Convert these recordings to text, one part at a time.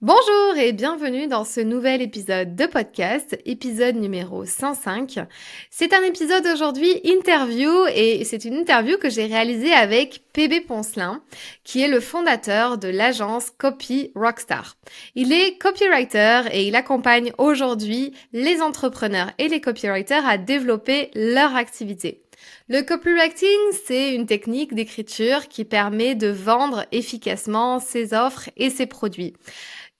Bonjour et bienvenue dans ce nouvel épisode de podcast, épisode numéro 105. C'est un épisode aujourd'hui interview et c'est une interview que j'ai réalisée avec PB Poncelin, qui est le fondateur de l'agence Copy Rockstar. Il est copywriter et il accompagne aujourd'hui les entrepreneurs et les copywriters à développer leur activité. Le copywriting, c'est une technique d'écriture qui permet de vendre efficacement ses offres et ses produits.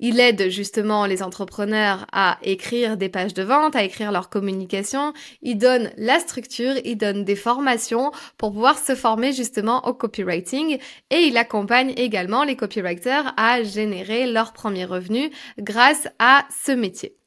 Il aide justement les entrepreneurs à écrire des pages de vente, à écrire leur communication. Il donne la structure, il donne des formations pour pouvoir se former justement au copywriting et il accompagne également les copywriters à générer leurs premiers revenus grâce à ce métier.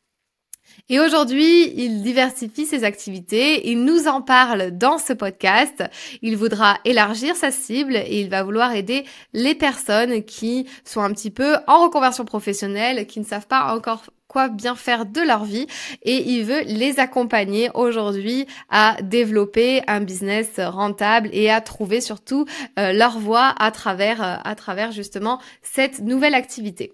Et aujourd'hui, il diversifie ses activités, il nous en parle dans ce podcast, il voudra élargir sa cible et il va vouloir aider les personnes qui sont un petit peu en reconversion professionnelle, qui ne savent pas encore quoi bien faire de leur vie et il veut les accompagner aujourd'hui à développer un business rentable et à trouver surtout euh, leur voie à travers euh, à travers justement cette nouvelle activité.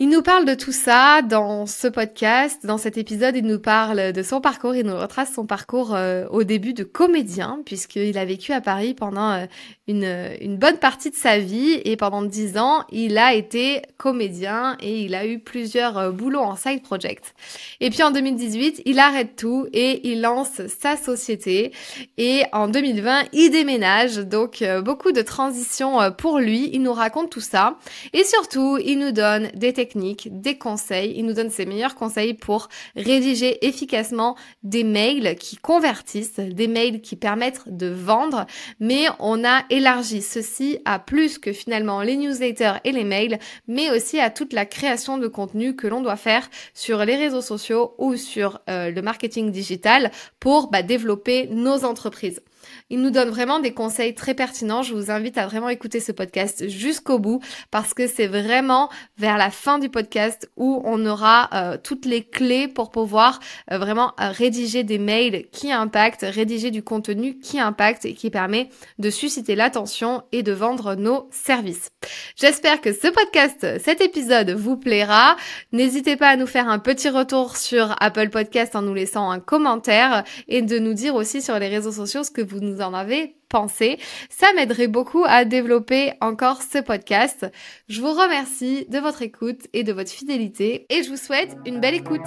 Il nous parle de tout ça dans ce podcast, dans cet épisode, il nous parle de son parcours, il nous retrace son parcours euh, au début de comédien, puisqu'il a vécu à Paris pendant euh, une, une, bonne partie de sa vie. Et pendant dix ans, il a été comédien et il a eu plusieurs euh, boulots en side project. Et puis en 2018, il arrête tout et il lance sa société. Et en 2020, il déménage, donc beaucoup de transitions pour lui, il nous raconte tout ça. Et surtout, il nous donne des techniques des conseils. Il nous donne ses meilleurs conseils pour rédiger efficacement des mails qui convertissent, des mails qui permettent de vendre. Mais on a élargi ceci à plus que finalement les newsletters et les mails, mais aussi à toute la création de contenu que l'on doit faire sur les réseaux sociaux ou sur euh, le marketing digital pour bah, développer nos entreprises. Il nous donne vraiment des conseils très pertinents. Je vous invite à vraiment écouter ce podcast jusqu'au bout parce que c'est vraiment vers la fin du podcast où on aura euh, toutes les clés pour pouvoir euh, vraiment euh, rédiger des mails qui impactent, rédiger du contenu qui impacte et qui permet de susciter l'attention et de vendre nos services. J'espère que ce podcast, cet épisode vous plaira. N'hésitez pas à nous faire un petit retour sur Apple Podcast en nous laissant un commentaire et de nous dire aussi sur les réseaux sociaux ce que vous nous en avez pensé. Ça m'aiderait beaucoup à développer encore ce podcast. Je vous remercie de votre écoute et de votre fidélité et je vous souhaite une belle écoute.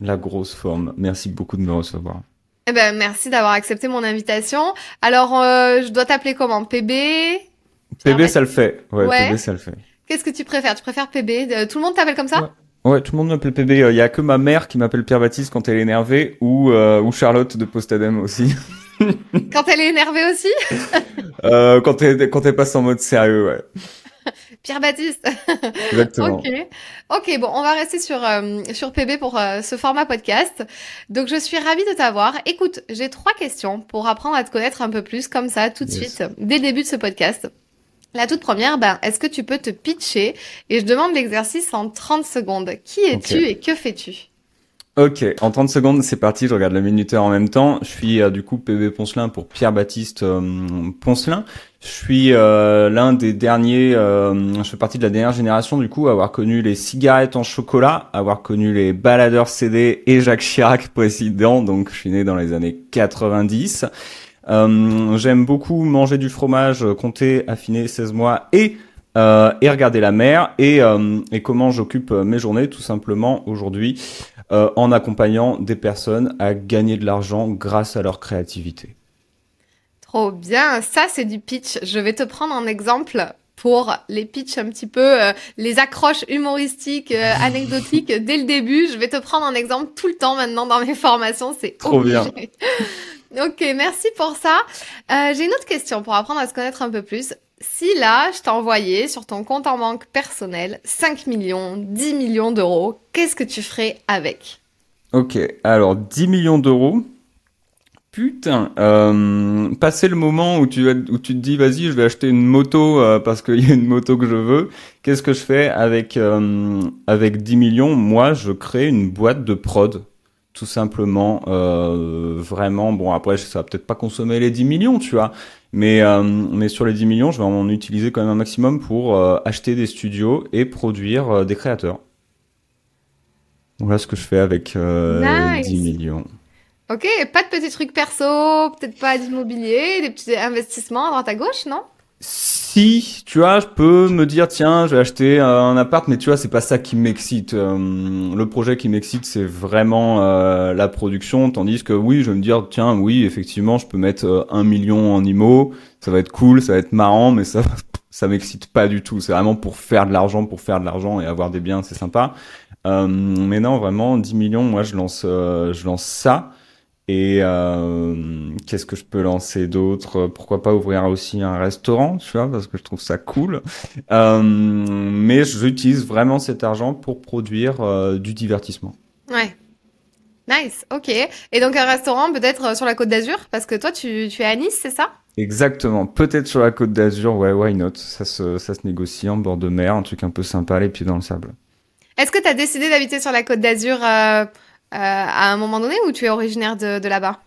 La grosse forme. Merci beaucoup de me recevoir. Eh ben merci d'avoir accepté mon invitation. Alors euh, je dois t'appeler comment? PB PB ça le fait. Ouais, PB ça le fait. Qu'est-ce que tu préfères? Tu préfères PB euh, Tout le monde t'appelle comme ça? Ouais. tout le monde m'appelle PB. Il y a que ma mère qui m'appelle Pierre Baptiste quand elle est énervée ou euh, ou Charlotte de Postadem aussi. quand elle est énervée aussi? Euh, quand elle quand elle passe en mode sérieux, ouais. Pierre Baptiste. Exactement. ok. Ok, bon, on va rester sur euh, sur PB pour euh, ce format podcast. Donc je suis ravie de t'avoir. Écoute, j'ai trois questions pour apprendre à te connaître un peu plus comme ça tout de suite dès le début de ce podcast. La toute première, ben, est-ce que tu peux te pitcher? Et je demande l'exercice en 30 secondes. Qui es-tu et que fais-tu? Ok, en 30 secondes, c'est parti, je regarde le minuteur en même temps. Je suis euh, du coup PB Poncelin pour Pierre-Baptiste euh, Poncelin. Je suis euh, l'un des derniers, je fais partie de la dernière génération du coup, à avoir connu les cigarettes en chocolat, avoir connu les baladeurs CD et Jacques Chirac président, donc je suis né dans les années 90. J'aime beaucoup manger du fromage comté, affiné 16 mois et euh, et regarder la mer et, euh, et comment j'occupe mes journées tout simplement aujourd'hui en accompagnant des personnes à gagner de l'argent grâce à leur créativité. Trop bien, ça c'est du pitch. Je vais te prendre un exemple pour les pitchs un petit peu, les accroches humoristiques, anecdotiques dès le début. Je vais te prendre un exemple tout le temps maintenant dans mes formations. C'est trop bien. Ok, merci pour ça. Euh, J'ai une autre question pour apprendre à se connaître un peu plus. Si là, je envoyé sur ton compte en banque personnel 5 millions, 10 millions d'euros, qu'est-ce que tu ferais avec? Ok, alors 10 millions d'euros. Putain, euh, passer le moment où tu, où tu te dis vas-y je vais acheter une moto euh, parce qu'il y a une moto que je veux, qu'est-ce que je fais avec, euh, avec 10 millions? Moi je crée une boîte de prod tout simplement vraiment. Bon après ça va peut-être pas consommer les 10 millions tu vois mais euh, mais sur les 10 millions je vais en utiliser quand même un maximum pour euh, acheter des studios et produire des créateurs. Voilà ce que je fais avec 10 millions. Ok pas de petits trucs perso peut-être pas d'immobilier des petits investissements à droite à gauche non? Si, tu vois, je peux me dire tiens, je vais acheter un appart, mais tu vois, c'est pas ça qui m'excite. Euh, le projet qui m'excite, c'est vraiment euh, la production, tandis que oui, je vais me dire tiens, oui, effectivement, je peux mettre euh, un million en IMO, ça va être cool, ça va être marrant, mais ça, ça m'excite pas du tout. C'est vraiment pour faire de l'argent, pour faire de l'argent et avoir des biens, c'est sympa. mais non, vraiment, 10 millions, moi, je lance, je lance ça. Et euh, qu'est-ce que je peux lancer d'autre? Pourquoi pas ouvrir aussi un restaurant, tu vois, parce que je trouve ça cool. Euh, mais j'utilise vraiment cet argent pour produire euh, du divertissement. Ouais. Nice, ok. Et donc un restaurant peut-être sur la Côte d'Azur, parce que toi tu, tu es à Nice, c'est ça? Exactement. Peut-être sur la Côte d'Azur, ouais, why not? Ça se, ça se négocie en bord de mer, un truc un peu sympa, les pieds dans le sable. Est-ce que tu as décidé d'habiter sur la Côte d'Azur à un moment donné ou tu es originaire de, là-bas?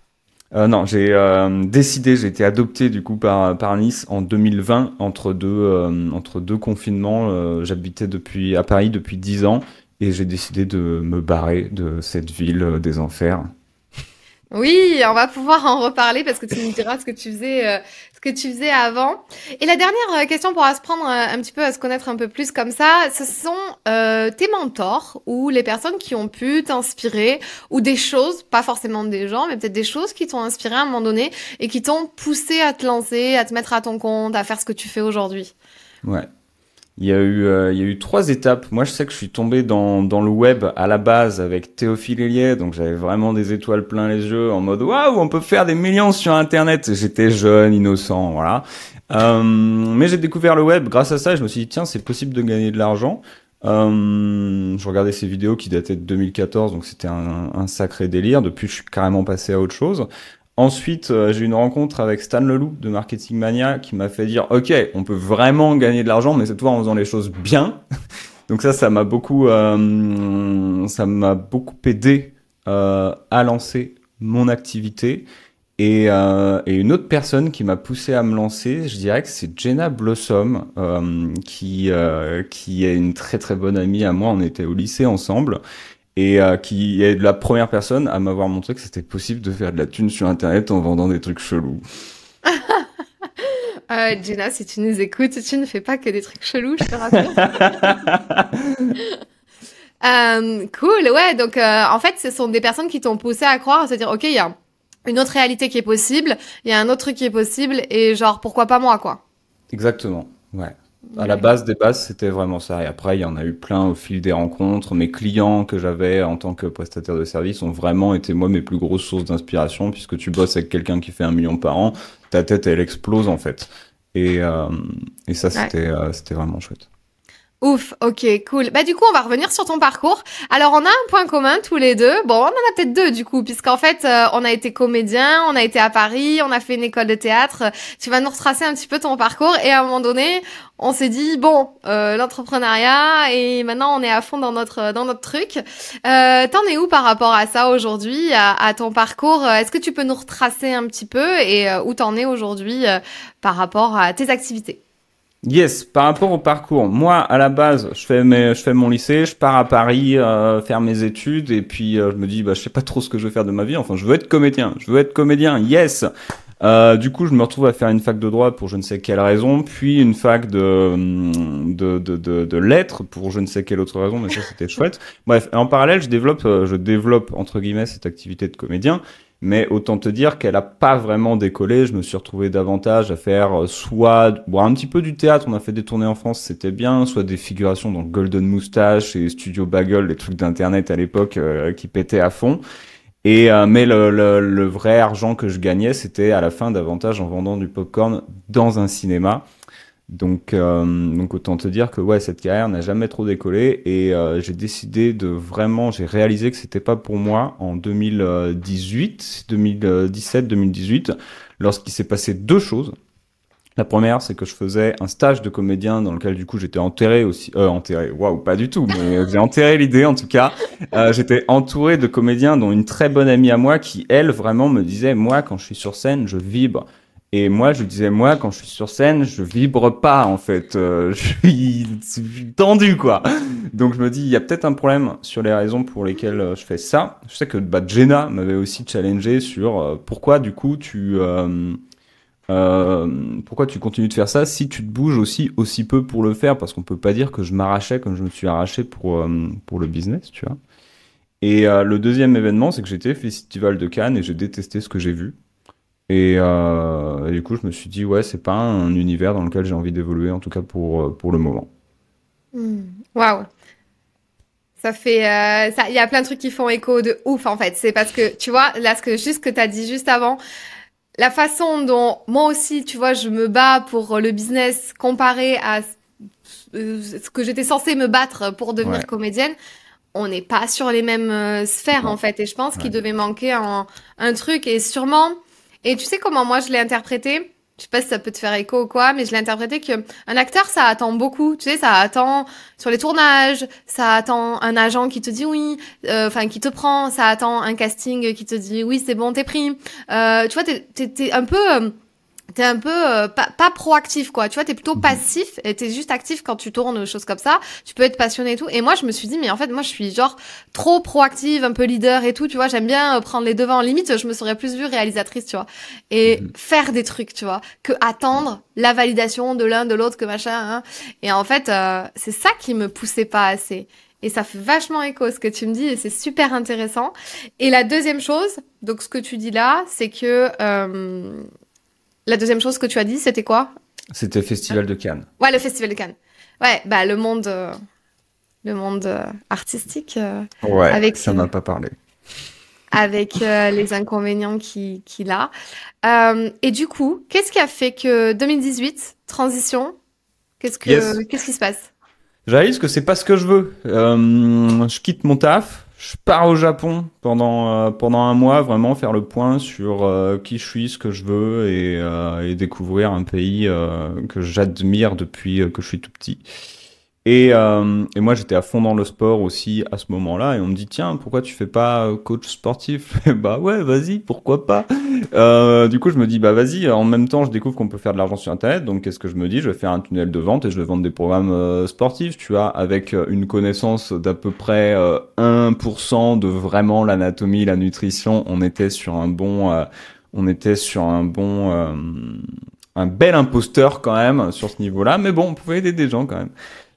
Euh, non, j'ai euh, décidé, j'ai été adopté du coup par, Nice en 2020 entre deux, euh, confinements. Euh, j'habitais à Paris depuis 10 ans et j'ai décidé de me barrer de cette ville des enfers. Oui, on va pouvoir en reparler parce que tu nous diras ce que tu faisais ce que tu faisais avant. Et la dernière euh, question pour se prendre euh, un petit peu à se connaître un peu plus comme ça, ce sont euh, tes mentors ou les personnes qui ont pu t'inspirer ou des choses, pas forcément des gens, mais peut-être des choses qui t'ont inspiré à un moment donné et qui t'ont poussé à te lancer, à te mettre à ton compte, à faire ce que tu fais aujourd'hui. Ouais. Il y, a eu, euh, il y a eu trois étapes. Moi, je sais que je suis tombé dans, dans le web à la base avec Théophile Hélier, donc j'avais vraiment des étoiles plein les yeux, en mode waouh, on peut faire des millions sur Internet. J'étais jeune, innocent, voilà. Euh, mais j'ai découvert le web grâce à ça. Je me suis dit tiens, c'est possible de gagner de l'argent. Euh, je regardais ces vidéos qui dataient de 2014, donc c'était un, un, sacré délire. Depuis, je suis carrément passé à autre chose. Ensuite, euh, j'ai eu une rencontre avec Stan Leloup de Marketing Mania qui m'a fait dire OK, on peut vraiment gagner de l'argent, mais cette fois en faisant les choses bien. Donc ça, ça m'a beaucoup, euh, ça m'a beaucoup aidé euh, à lancer mon activité. Et, et une autre personne qui m'a poussé à me lancer, je dirais que c'est Jenna Blossom, qui qui est une très très bonne amie à moi. On était au lycée ensemble et euh, qui est la première personne à m'avoir montré que c'était possible de faire de la thune sur Internet en vendant des trucs chelous. euh, Jenna, si tu nous écoutes, tu ne fais pas que des trucs chelous, je te rassure. euh, cool, ouais. Donc, euh, en fait, ce sont des personnes qui t'ont poussé à croire, à se dire, ok, il y a une autre réalité qui est possible, il y a un autre truc qui est possible, et genre, pourquoi pas moi, quoi? Exactement, ouais. À la base des bases, c'était vraiment ça. Et après, il y en a eu plein au fil des rencontres. Mes clients que j'avais en tant que prestataire de service ont vraiment été, moi, mes plus grosses sources d'inspiration, puisque tu bosses avec quelqu'un qui fait un million par an, ta tête, elle explose, en fait. Et, euh, et ça, c'était ouais. euh, c'était vraiment chouette. Ouf, ok, cool. Bah du coup, on va revenir sur ton parcours. Alors, on a un point commun tous les deux. Bon, on en a peut-être deux du coup, puisqu'en fait, euh, on a été comédien, on a été à Paris, on a fait une école de théâtre. Tu vas nous retracer un petit peu ton parcours et à un moment donné, on s'est dit bon, euh, l'entrepreneuriat et maintenant on est à fond dans notre dans notre truc. Euh, T'en es où par rapport à ça aujourd'hui, à, à, ton parcours? Est-ce que tu peux nous retracer un petit peu et euh, où t'en es aujourd'hui euh, par rapport à tes activités? Yes, par rapport au parcours, moi à la base, je fais mes, je fais mon lycée, je pars à Paris euh, faire mes études et puis euh, je me dis bah je sais pas trop ce que je veux faire de ma vie. Enfin, je veux être comédien, je veux être comédien. Yes. Euh, du coup, je me retrouve à faire une fac de droit pour je ne sais quelle raison, puis une fac de de, de, de, de lettres pour je ne sais quelle autre raison, mais ça c'était chouette. Bref, en parallèle, je développe, euh, je développe entre guillemets cette activité de comédien. Mais autant te dire qu'elle a pas vraiment décollé. Je me suis retrouvé davantage à faire euh, soit bon, un petit peu du théâtre. On a fait des tournées en France, c'était bien. Soit des figurations dans Golden Moustache et Studio Bagel, les trucs d'internet à l'époque euh, qui pétaient à fond. Et euh, mais le, le, le, vrai argent que je gagnais, c'était à la fin davantage en vendant du popcorn dans un cinéma. Donc, euh, donc autant te dire que ouais, cette carrière n'a jamais trop décollé et euh, j'ai décidé de vraiment, j'ai réalisé que c'était pas pour moi en 2018, 2017, 2018, lorsqu'il s'est passé deux choses. La première, c'est que je faisais un stage de comédien dans lequel du coup j'étais enterré aussi, euh, enterré, waouh, pas du tout, mais j'ai enterré l'idée en tout cas. Euh, j'étais entouré de comédiens, dont une très bonne amie à moi qui elle vraiment me disait, moi quand je suis sur scène, je vibre. Et moi, je disais, moi, quand je suis sur scène, je vibre pas, en fait. Euh, je, suis, tendu, quoi. Donc, je me dis, il y a peut-être un problème sur les raisons pour lesquelles euh, je fais ça. Je sais que bah, Jenna m'avait aussi challengé sur euh, pourquoi, du coup, tu... Pourquoi tu continues de faire ça si tu te bouges aussi aussi peu pour le faire? Parce qu'on peut pas dire que je m'arrachais comme je me suis arraché pour, pour le business, tu vois. Et le deuxième événement, c'est que j'étais Festival de Cannes et j'ai détesté ce que j'ai vu. Et, euh, et, du coup, je me suis dit, ouais, c'est pas un univers dans lequel j'ai envie d'évoluer, en tout cas pour, euh, pour le moment. Hmm. Waouh! Wow. Ça fait, euh, il y a plein de trucs qui font écho de ouf en fait. C'est parce que tu vois, là ce que juste que t'as dit juste avant, la façon dont moi aussi, tu vois, je me bats pour le business comparé à ce que j'étais censée me battre pour devenir ouais. comédienne, on n'est pas sur les mêmes sphères en fait. Et je pense ouais. qu'il devait manquer un, un truc et sûrement et tu sais comment moi je l'ai interprété? Je sais pas si ça peut te faire écho ou quoi, mais je l'ai interprété que un acteur, ça attend beaucoup. Tu sais, ça attend sur les tournages, ça attend un agent qui te dit oui, enfin euh, qui te prend, ça attend un casting qui te dit oui, c'est bon, t'es pris. Euh, tu vois, t'es, t'es, t'es un peu euh, t'es un peu euh, pas, pas, proactif quoi tu vois t'es plutôt mhm. passif et t'es juste actif quand tu tournes choses comme ça tu peux être passionné et tout et moi je me suis dit mais en fait moi je suis genre trop proactive un peu leader et tout tu vois j'aime bien euh, prendre les devants limite je me serais plus vue réalisatrice tu vois et mmh. faire des trucs tu vois que attendre la validation de l'un de l'autre que machin hein. et en fait euh, c'est ça qui me poussait pas assez et ça fait vachement écho ce que tu me dis et c'est super intéressant. Et la deuxième chose, donc ce que tu dis là, c'est que euh, la deuxième chose que tu as dit, c'était quoi? C'était Festival de Cannes. Ouais, le Festival de Cannes. Ouais, bah le monde, euh, le monde euh, artistique. Euh, ouais, avec ça m'a pas parlé. Avec les inconvénients qu'il qui a. Et du coup, qu'est-ce qui a fait que 2018, transition, qu'est-ce que yes. qu'est-ce qui se passe? Je réalise que c'est pas ce que je veux. je quitte mon taf, je pars au Japon pendant euh, pendant un mois, vraiment faire le point sur euh, qui je suis, ce que je veux et, euh, et découvrir un pays euh, que j'admire depuis que je suis tout petit. Et, euh, et moi, j'étais à fond dans le sport aussi à ce moment-là. Et on me dit, tiens, pourquoi tu fais pas coach sportif? Bah ouais, vas-y, pourquoi pas? Euh, Du coup, je me dis, bah vas-y. En même temps, je découvre qu'on peut faire de l'argent sur Internet. Donc, qu'est-ce que je me dis? Je vais faire un tunnel de vente et je vais vendre des programmes euh, sportifs, tu vois, avec une connaissance d'à peu près 1% de vraiment l'anatomie, la nutrition. On était sur un bon, euh, on était sur un bon, euh, un bel imposteur quand même sur ce niveau-là. Mais bon, on pouvait aider des gens quand même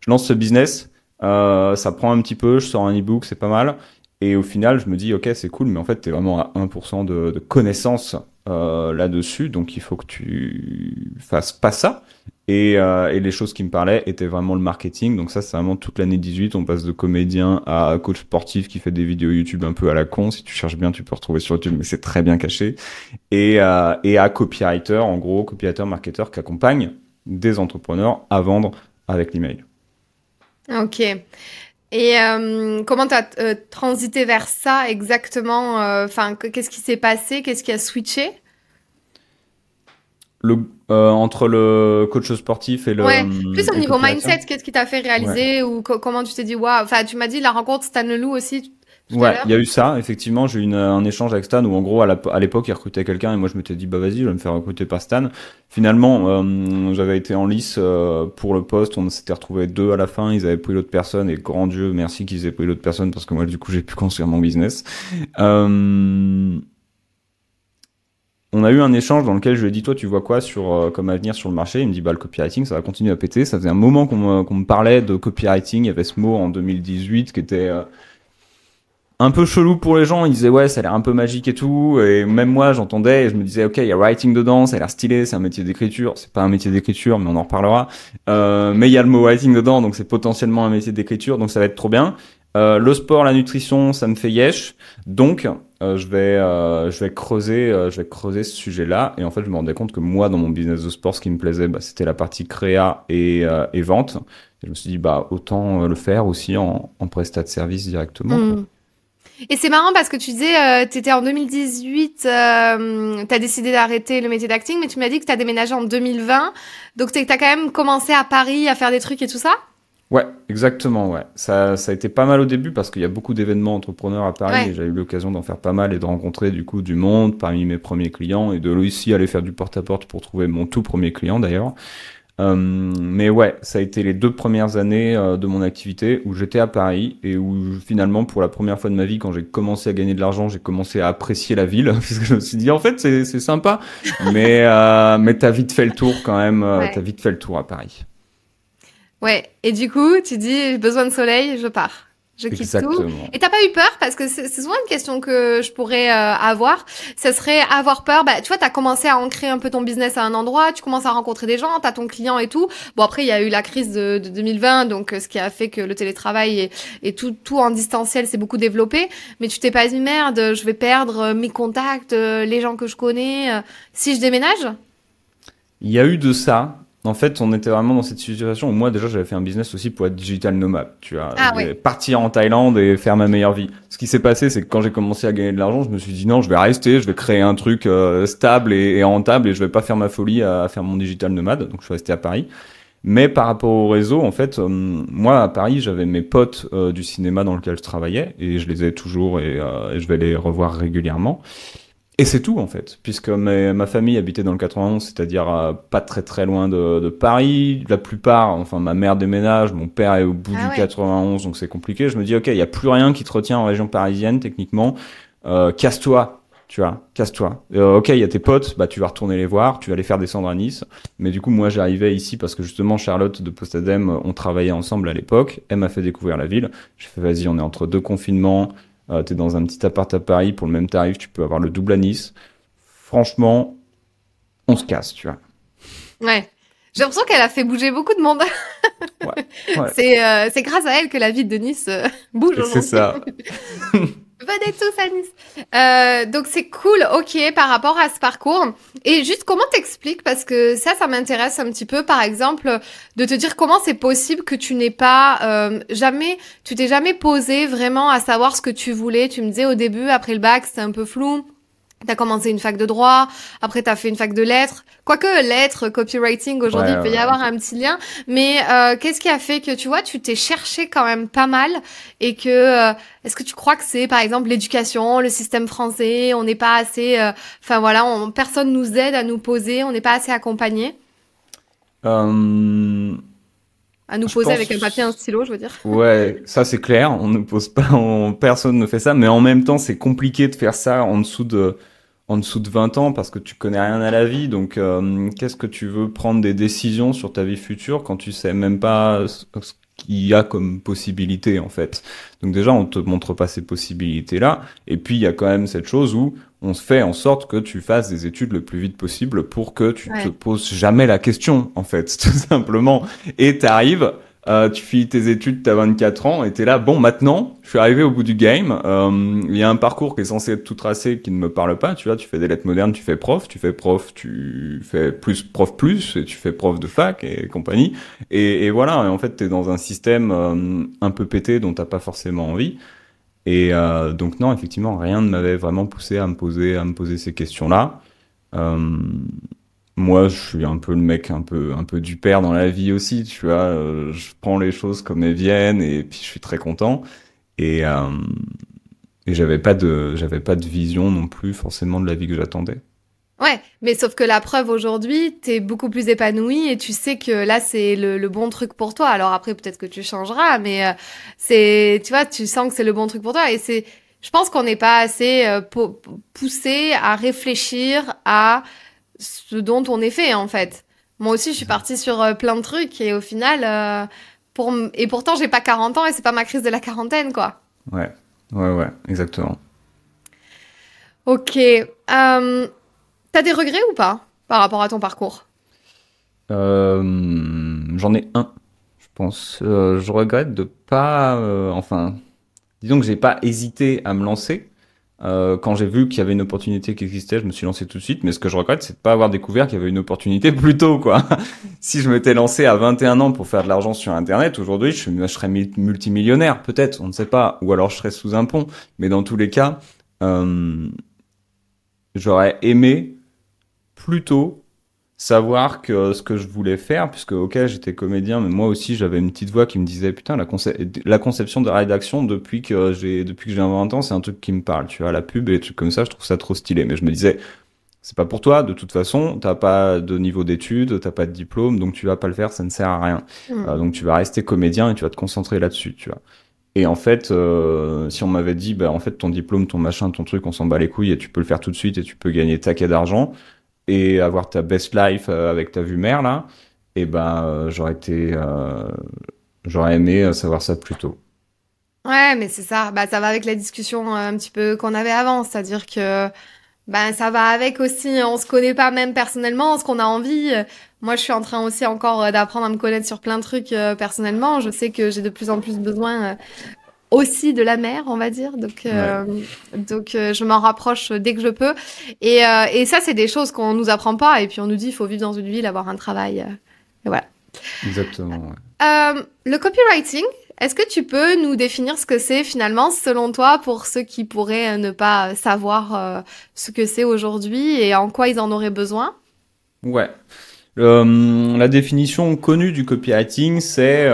je lance ce business, euh, ça prend un petit peu, je sors un e-book, c'est pas mal. Et au final, je me dis, ok, c'est cool, mais en fait, tu vraiment à 1% de, de connaissances euh, là-dessus, donc il faut que tu fasses pas ça. Et, euh, et, les choses qui me parlaient étaient vraiment le marketing. Donc ça, c'est vraiment toute l'année 18. On passe de comédien à coach sportif qui fait des vidéos YouTube un peu à la con. Si tu cherches bien, tu peux retrouver sur YouTube, mais c'est très bien caché. Et, euh, et à copywriter, en gros, copywriter, marketeur qui accompagne des entrepreneurs à vendre avec l'email. Ok. Et euh, comment tu as euh, transité vers ça exactement Enfin, euh, qu'est-ce qui s'est passé? Qu'est-ce qui a switché? Le, entre le coach sportif et le. Ouais, plus au niveau mindset, qu'est-ce qui t'a fait réaliser ouais. ou comment tu t'es dit, waouh, enfin, tu m'as dit la rencontre Stan Leloup aussi. Ouais, il y a eu ça, effectivement. J'ai eu une, un échange avec Stan où, en gros, à l'époque, il recrutait quelqu'un et moi, je m'étais dit, bah vas-y, je vais me faire recruter par Stan. Finalement, euh, j'avais été en lice euh, pour le poste. On s'était retrouvé deux à la fin. Ils avaient pris l'autre personne et grand Dieu, merci qu'ils aient pris l'autre personne parce que moi, du coup, j'ai pu construire mon business. Euh... on a eu un échange dans lequel je lui ai dit toi tu vois quoi sur euh, comme avenir sur le marché? Il me dit bah le copywriting ça va continuer à péter ça faisait un moment qu'on me, parlait de copywriting il y avait ce mot en 2018 qui était euh, un peu chelou pour les gens ils disaient ouais ça a l'air un peu magique et tout et même moi j'entendais et je me disais ok il y a writing dedans ça a l'air stylé c'est un métier d'écriture c'est pas un métier d'écriture mais on en reparlera euh, mais il y a le mot writing dedans donc c'est potentiellement un métier d'écriture donc ça va être trop bien euh, le sport, la nutrition, ça me fait yesh. Donc, euh, je vais, je vais creuser, je vais creuser ce sujet-là. Et en fait, je me rendais compte que moi, dans mon business de sport, ce qui me plaisait, bah, c'était la partie créa et, et vente. Et je me suis dit, bah, autant le faire aussi en, en prestat de service directement. Et c'est marrant parce que tu disais, euh, tu étais en 2018, euh, tu as décidé d'arrêter le métier d'acting, mais tu m'as dit que tu as déménagé en 2020. Donc tu as quand même commencé à Paris à faire des trucs et tout ça? Ouais, exactement, ouais. Ça, ça a été pas mal au début parce qu'il y a beaucoup d'événements entrepreneurs à Paris Ouais. et j'ai eu l'occasion d'en faire pas mal et de rencontrer du coup du monde parmi mes premiers clients et de aussi aller faire du porte-à-porte pour trouver mon tout premier client d'ailleurs. Euh, mais ouais, ça a été les deux premières années euh, de mon activité où j'étais à Paris et où finalement pour la première fois de ma vie quand j'ai commencé à gagner de l'argent, j'ai commencé à apprécier la ville puisque je me suis dit en fait c'est sympa mais euh, mais t'as vite fait le tour quand même, euh, Ouais. t'as vite fait le tour à Paris. Ouais. Et du coup, tu dis, j'ai besoin de soleil, je pars. Je quitte tout. Et t'as pas eu peur? Parce que c'est souvent une question que je pourrais euh, avoir. Ce serait avoir peur. Bah, tu vois, t'as commencé à ancrer un peu ton business à un endroit, tu commences à rencontrer des gens, t'as ton client et tout. Bon après, il y a eu la crise de, de 2020, donc euh, ce qui a fait que le télétravail et, et tout tout en distanciel s'est beaucoup développé. Mais tu t'es pas dit merde, je vais perdre euh, mes contacts, euh, les gens que je connais, si je déménage? Il y a eu de ça. En fait, on était vraiment dans cette situation où moi déjà j'avais fait un business aussi pour être digital nomade, tu vois, Ah partir en Thaïlande et faire ma meilleure vie. Ce qui s'est passé, c'est que quand j'ai commencé à gagner de l'argent, je me suis dit non, je vais rester, je vais créer un truc euh, stable et, et rentable et je vais pas faire ma folie à, à faire mon digital nomade. Donc je suis resté à Paris. Mais par rapport au réseau, en fait, euh, moi à Paris, j'avais mes potes euh, du cinéma dans lequel je travaillais et je les ai toujours et, euh, et je vais les revoir régulièrement. Et c'est tout en fait, puisque mes- ma famille habitait dans le 91, c'est-à-dire euh, pas très très loin de, de Paris. La plupart, enfin ma mère déménage, mon père est au bout Ah du ouais. 91, donc c'est compliqué. Je me dis ok, il y a plus rien qui te retient en région parisienne techniquement. Euh, casse-toi, tu vois, casse-toi. Euh, ok, il y a tes potes, bah tu vas retourner les voir, tu vas les faire descendre à Nice. Mais du coup moi j'arrivais ici parce que justement Charlotte de Postadem, on travaillait ensemble à l'époque. Elle m'a fait découvrir la ville. J'ai fait vas-y, on est entre deux confinements. Euh, t'es dans un petit appart à Paris pour le même tarif, tu peux avoir le double à Nice. Franchement, on se casse, tu vois. Ouais. J'ai l'impression qu'elle a fait bouger beaucoup de monde. Ouais, ouais. C'est euh, c'est grâce à elle que la ville de Nice euh, bouge C'est ça. Venez tous. Euh, donc c'est cool, ok, par rapport à ce parcours. Et juste comment t'expliques? Parce que ça, ça m'intéresse un petit peu, par exemple, de te dire comment c'est possible que tu n'aies pas euh, jamais, tu t'es jamais posé vraiment à savoir ce que tu voulais. Tu me disais au début, après le bac, c'était un peu flou. T'as commencé une fac de droit, après t'as fait une fac de lettres. Quoique lettres, copywriting, aujourd'hui, Ouais, il peut y ouais, avoir un petit lien. Mais euh, qu'est-ce qui a fait que, tu vois, tu t'es cherché quand même pas mal et que euh, est-ce que tu crois que c'est par exemple l'éducation, le système français, on n'est pas assez, euh, enfin voilà, on, personne nous aide à nous poser, on n'est pas assez accompagné? Euh, à nous poser pense- avec un papier, un stylo, je veux dire. ouais, ça c'est clair. On ne pose pas, on- personne ne fait ça, mais en même temps, c'est compliqué de faire ça en dessous de, en dessous de 20 ans parce que tu connais rien à la vie. Donc, euh, qu'est-ce que tu veux prendre des décisions sur ta vie future quand tu sais même pas ce qu'il y a comme possibilité en fait? Donc déjà, on te montre pas ces possibilités-là. Et puis, il y a quand même cette chose où on se fait en sorte que tu fasses des études le plus vite possible pour que tu Ouais. te poses jamais la question, en fait, tout simplement. Et t'arrives, euh, tu finis tes études, t'as 24 ans, et t'es là, bon, maintenant, je suis arrivé au bout du game, euh, il y a un parcours qui est censé être tout tracé qui ne me parle pas, tu vois, tu fais des lettres modernes, tu fais prof, tu fais prof, tu fais plus prof plus, et tu fais prof de fac et compagnie. Et, et voilà, et en fait, t'es dans un système euh, un peu pété dont t'as pas forcément envie. Et euh, donc non, effectivement, rien ne m'avait vraiment poussé à me poser, à me poser ces questions-là. Moi, je suis un peu le mec un peu, un peu du père dans la vie aussi, tu vois. euh, je prends les choses comme elles viennent et puis je suis très content. Et, euh, et j'avais pas de, j'avais pas de vision non plus forcément de la vie que j'attendais. Ouais, mais sauf que la preuve aujourd'hui, t'es beaucoup plus épanoui et tu sais que là c'est le, le bon truc pour toi. Alors après peut-être que tu changeras, mais euh, c'est, tu vois, tu sens que c'est le bon truc pour toi et c'est je pense qu'on n'est pas assez euh, poussé à réfléchir à ce dont on est fait en fait. Moi aussi, je suis partie sur euh, plein de trucs et au final, euh, pour et pourtant, j'ai pas 40 ans et c'est pas ma crise de la quarantaine, quoi. Ouais, ouais, ouais, exactement. Ok. Euh, T'as des regrets ou pas par rapport à ton parcours? J'en ai un, je pense. je regrette de pas, enfin, disons que j'ai pas hésité à me lancer. Euh, quand j'ai vu qu'il y avait une opportunité qui existait, je me suis lancé tout de suite. Mais ce que je regrette, c'est de pas avoir découvert qu'il y avait une opportunité plus tôt, quoi. si je m'étais lancé à 21 ans pour faire de l'argent sur Internet, aujourd'hui, je, serais multimillionnaire, peut-être, on ne sait pas. Ou alors je serais sous un pont. Mais dans tous les cas, euh, j'aurais aimé plus tôt savoir que ce que je voulais faire, puisque ok j'étais comédien, mais moi aussi j'avais une petite voix qui me disait putain la, la conception de rédaction depuis que j'ai depuis que j'ai 20 ans c'est un truc qui me parle, tu vois la pub et des trucs comme ça je trouve ça trop stylé, mais je me disais c'est pas pour toi de toute façon, t'as pas de niveau d'études, t'as pas de diplôme, donc tu vas pas le faire, ça ne sert à rien, mmh. euh, donc tu vas rester comédien et tu vas te concentrer là-dessus, tu vois. Et en fait, euh, si on m'avait dit, bah en fait ton diplôme, ton machin, ton truc, on s'en bat les couilles et tu peux le faire tout de suite et tu peux gagner taquet d'argent et avoir ta best life euh, avec ta vue mère là, et eh ben euh, j'aurais été, euh, j'aurais aimé savoir ça plus tôt. Ouais, mais c'est ça. Bah, ça va avec la discussion un petit peu qu'on avait avant, c'est-à-dire que ben ça va avec aussi. On se connaît pas même personnellement, ce qu'on a envie. Moi, je suis en train aussi encore d'apprendre à me connaître sur plein de trucs personnellement. Je sais que j'ai de plus en plus besoin aussi de la mer, on va dire. Donc, euh, donc euh, je m'en rapproche dès que je peux. Et, euh, et ça, c'est des choses qu'on nous apprend pas. Et puis on nous dit, il faut vivre dans une ville, avoir un travail. et voilà. Exactement. le copywriting, est-ce que tu peux nous définir ce que c'est finalement, selon toi, pour ceux qui pourraient ne pas savoir ce que c'est aujourd'hui et en quoi ils en auraient besoin? Ouais. la définition connue du copywriting, c'est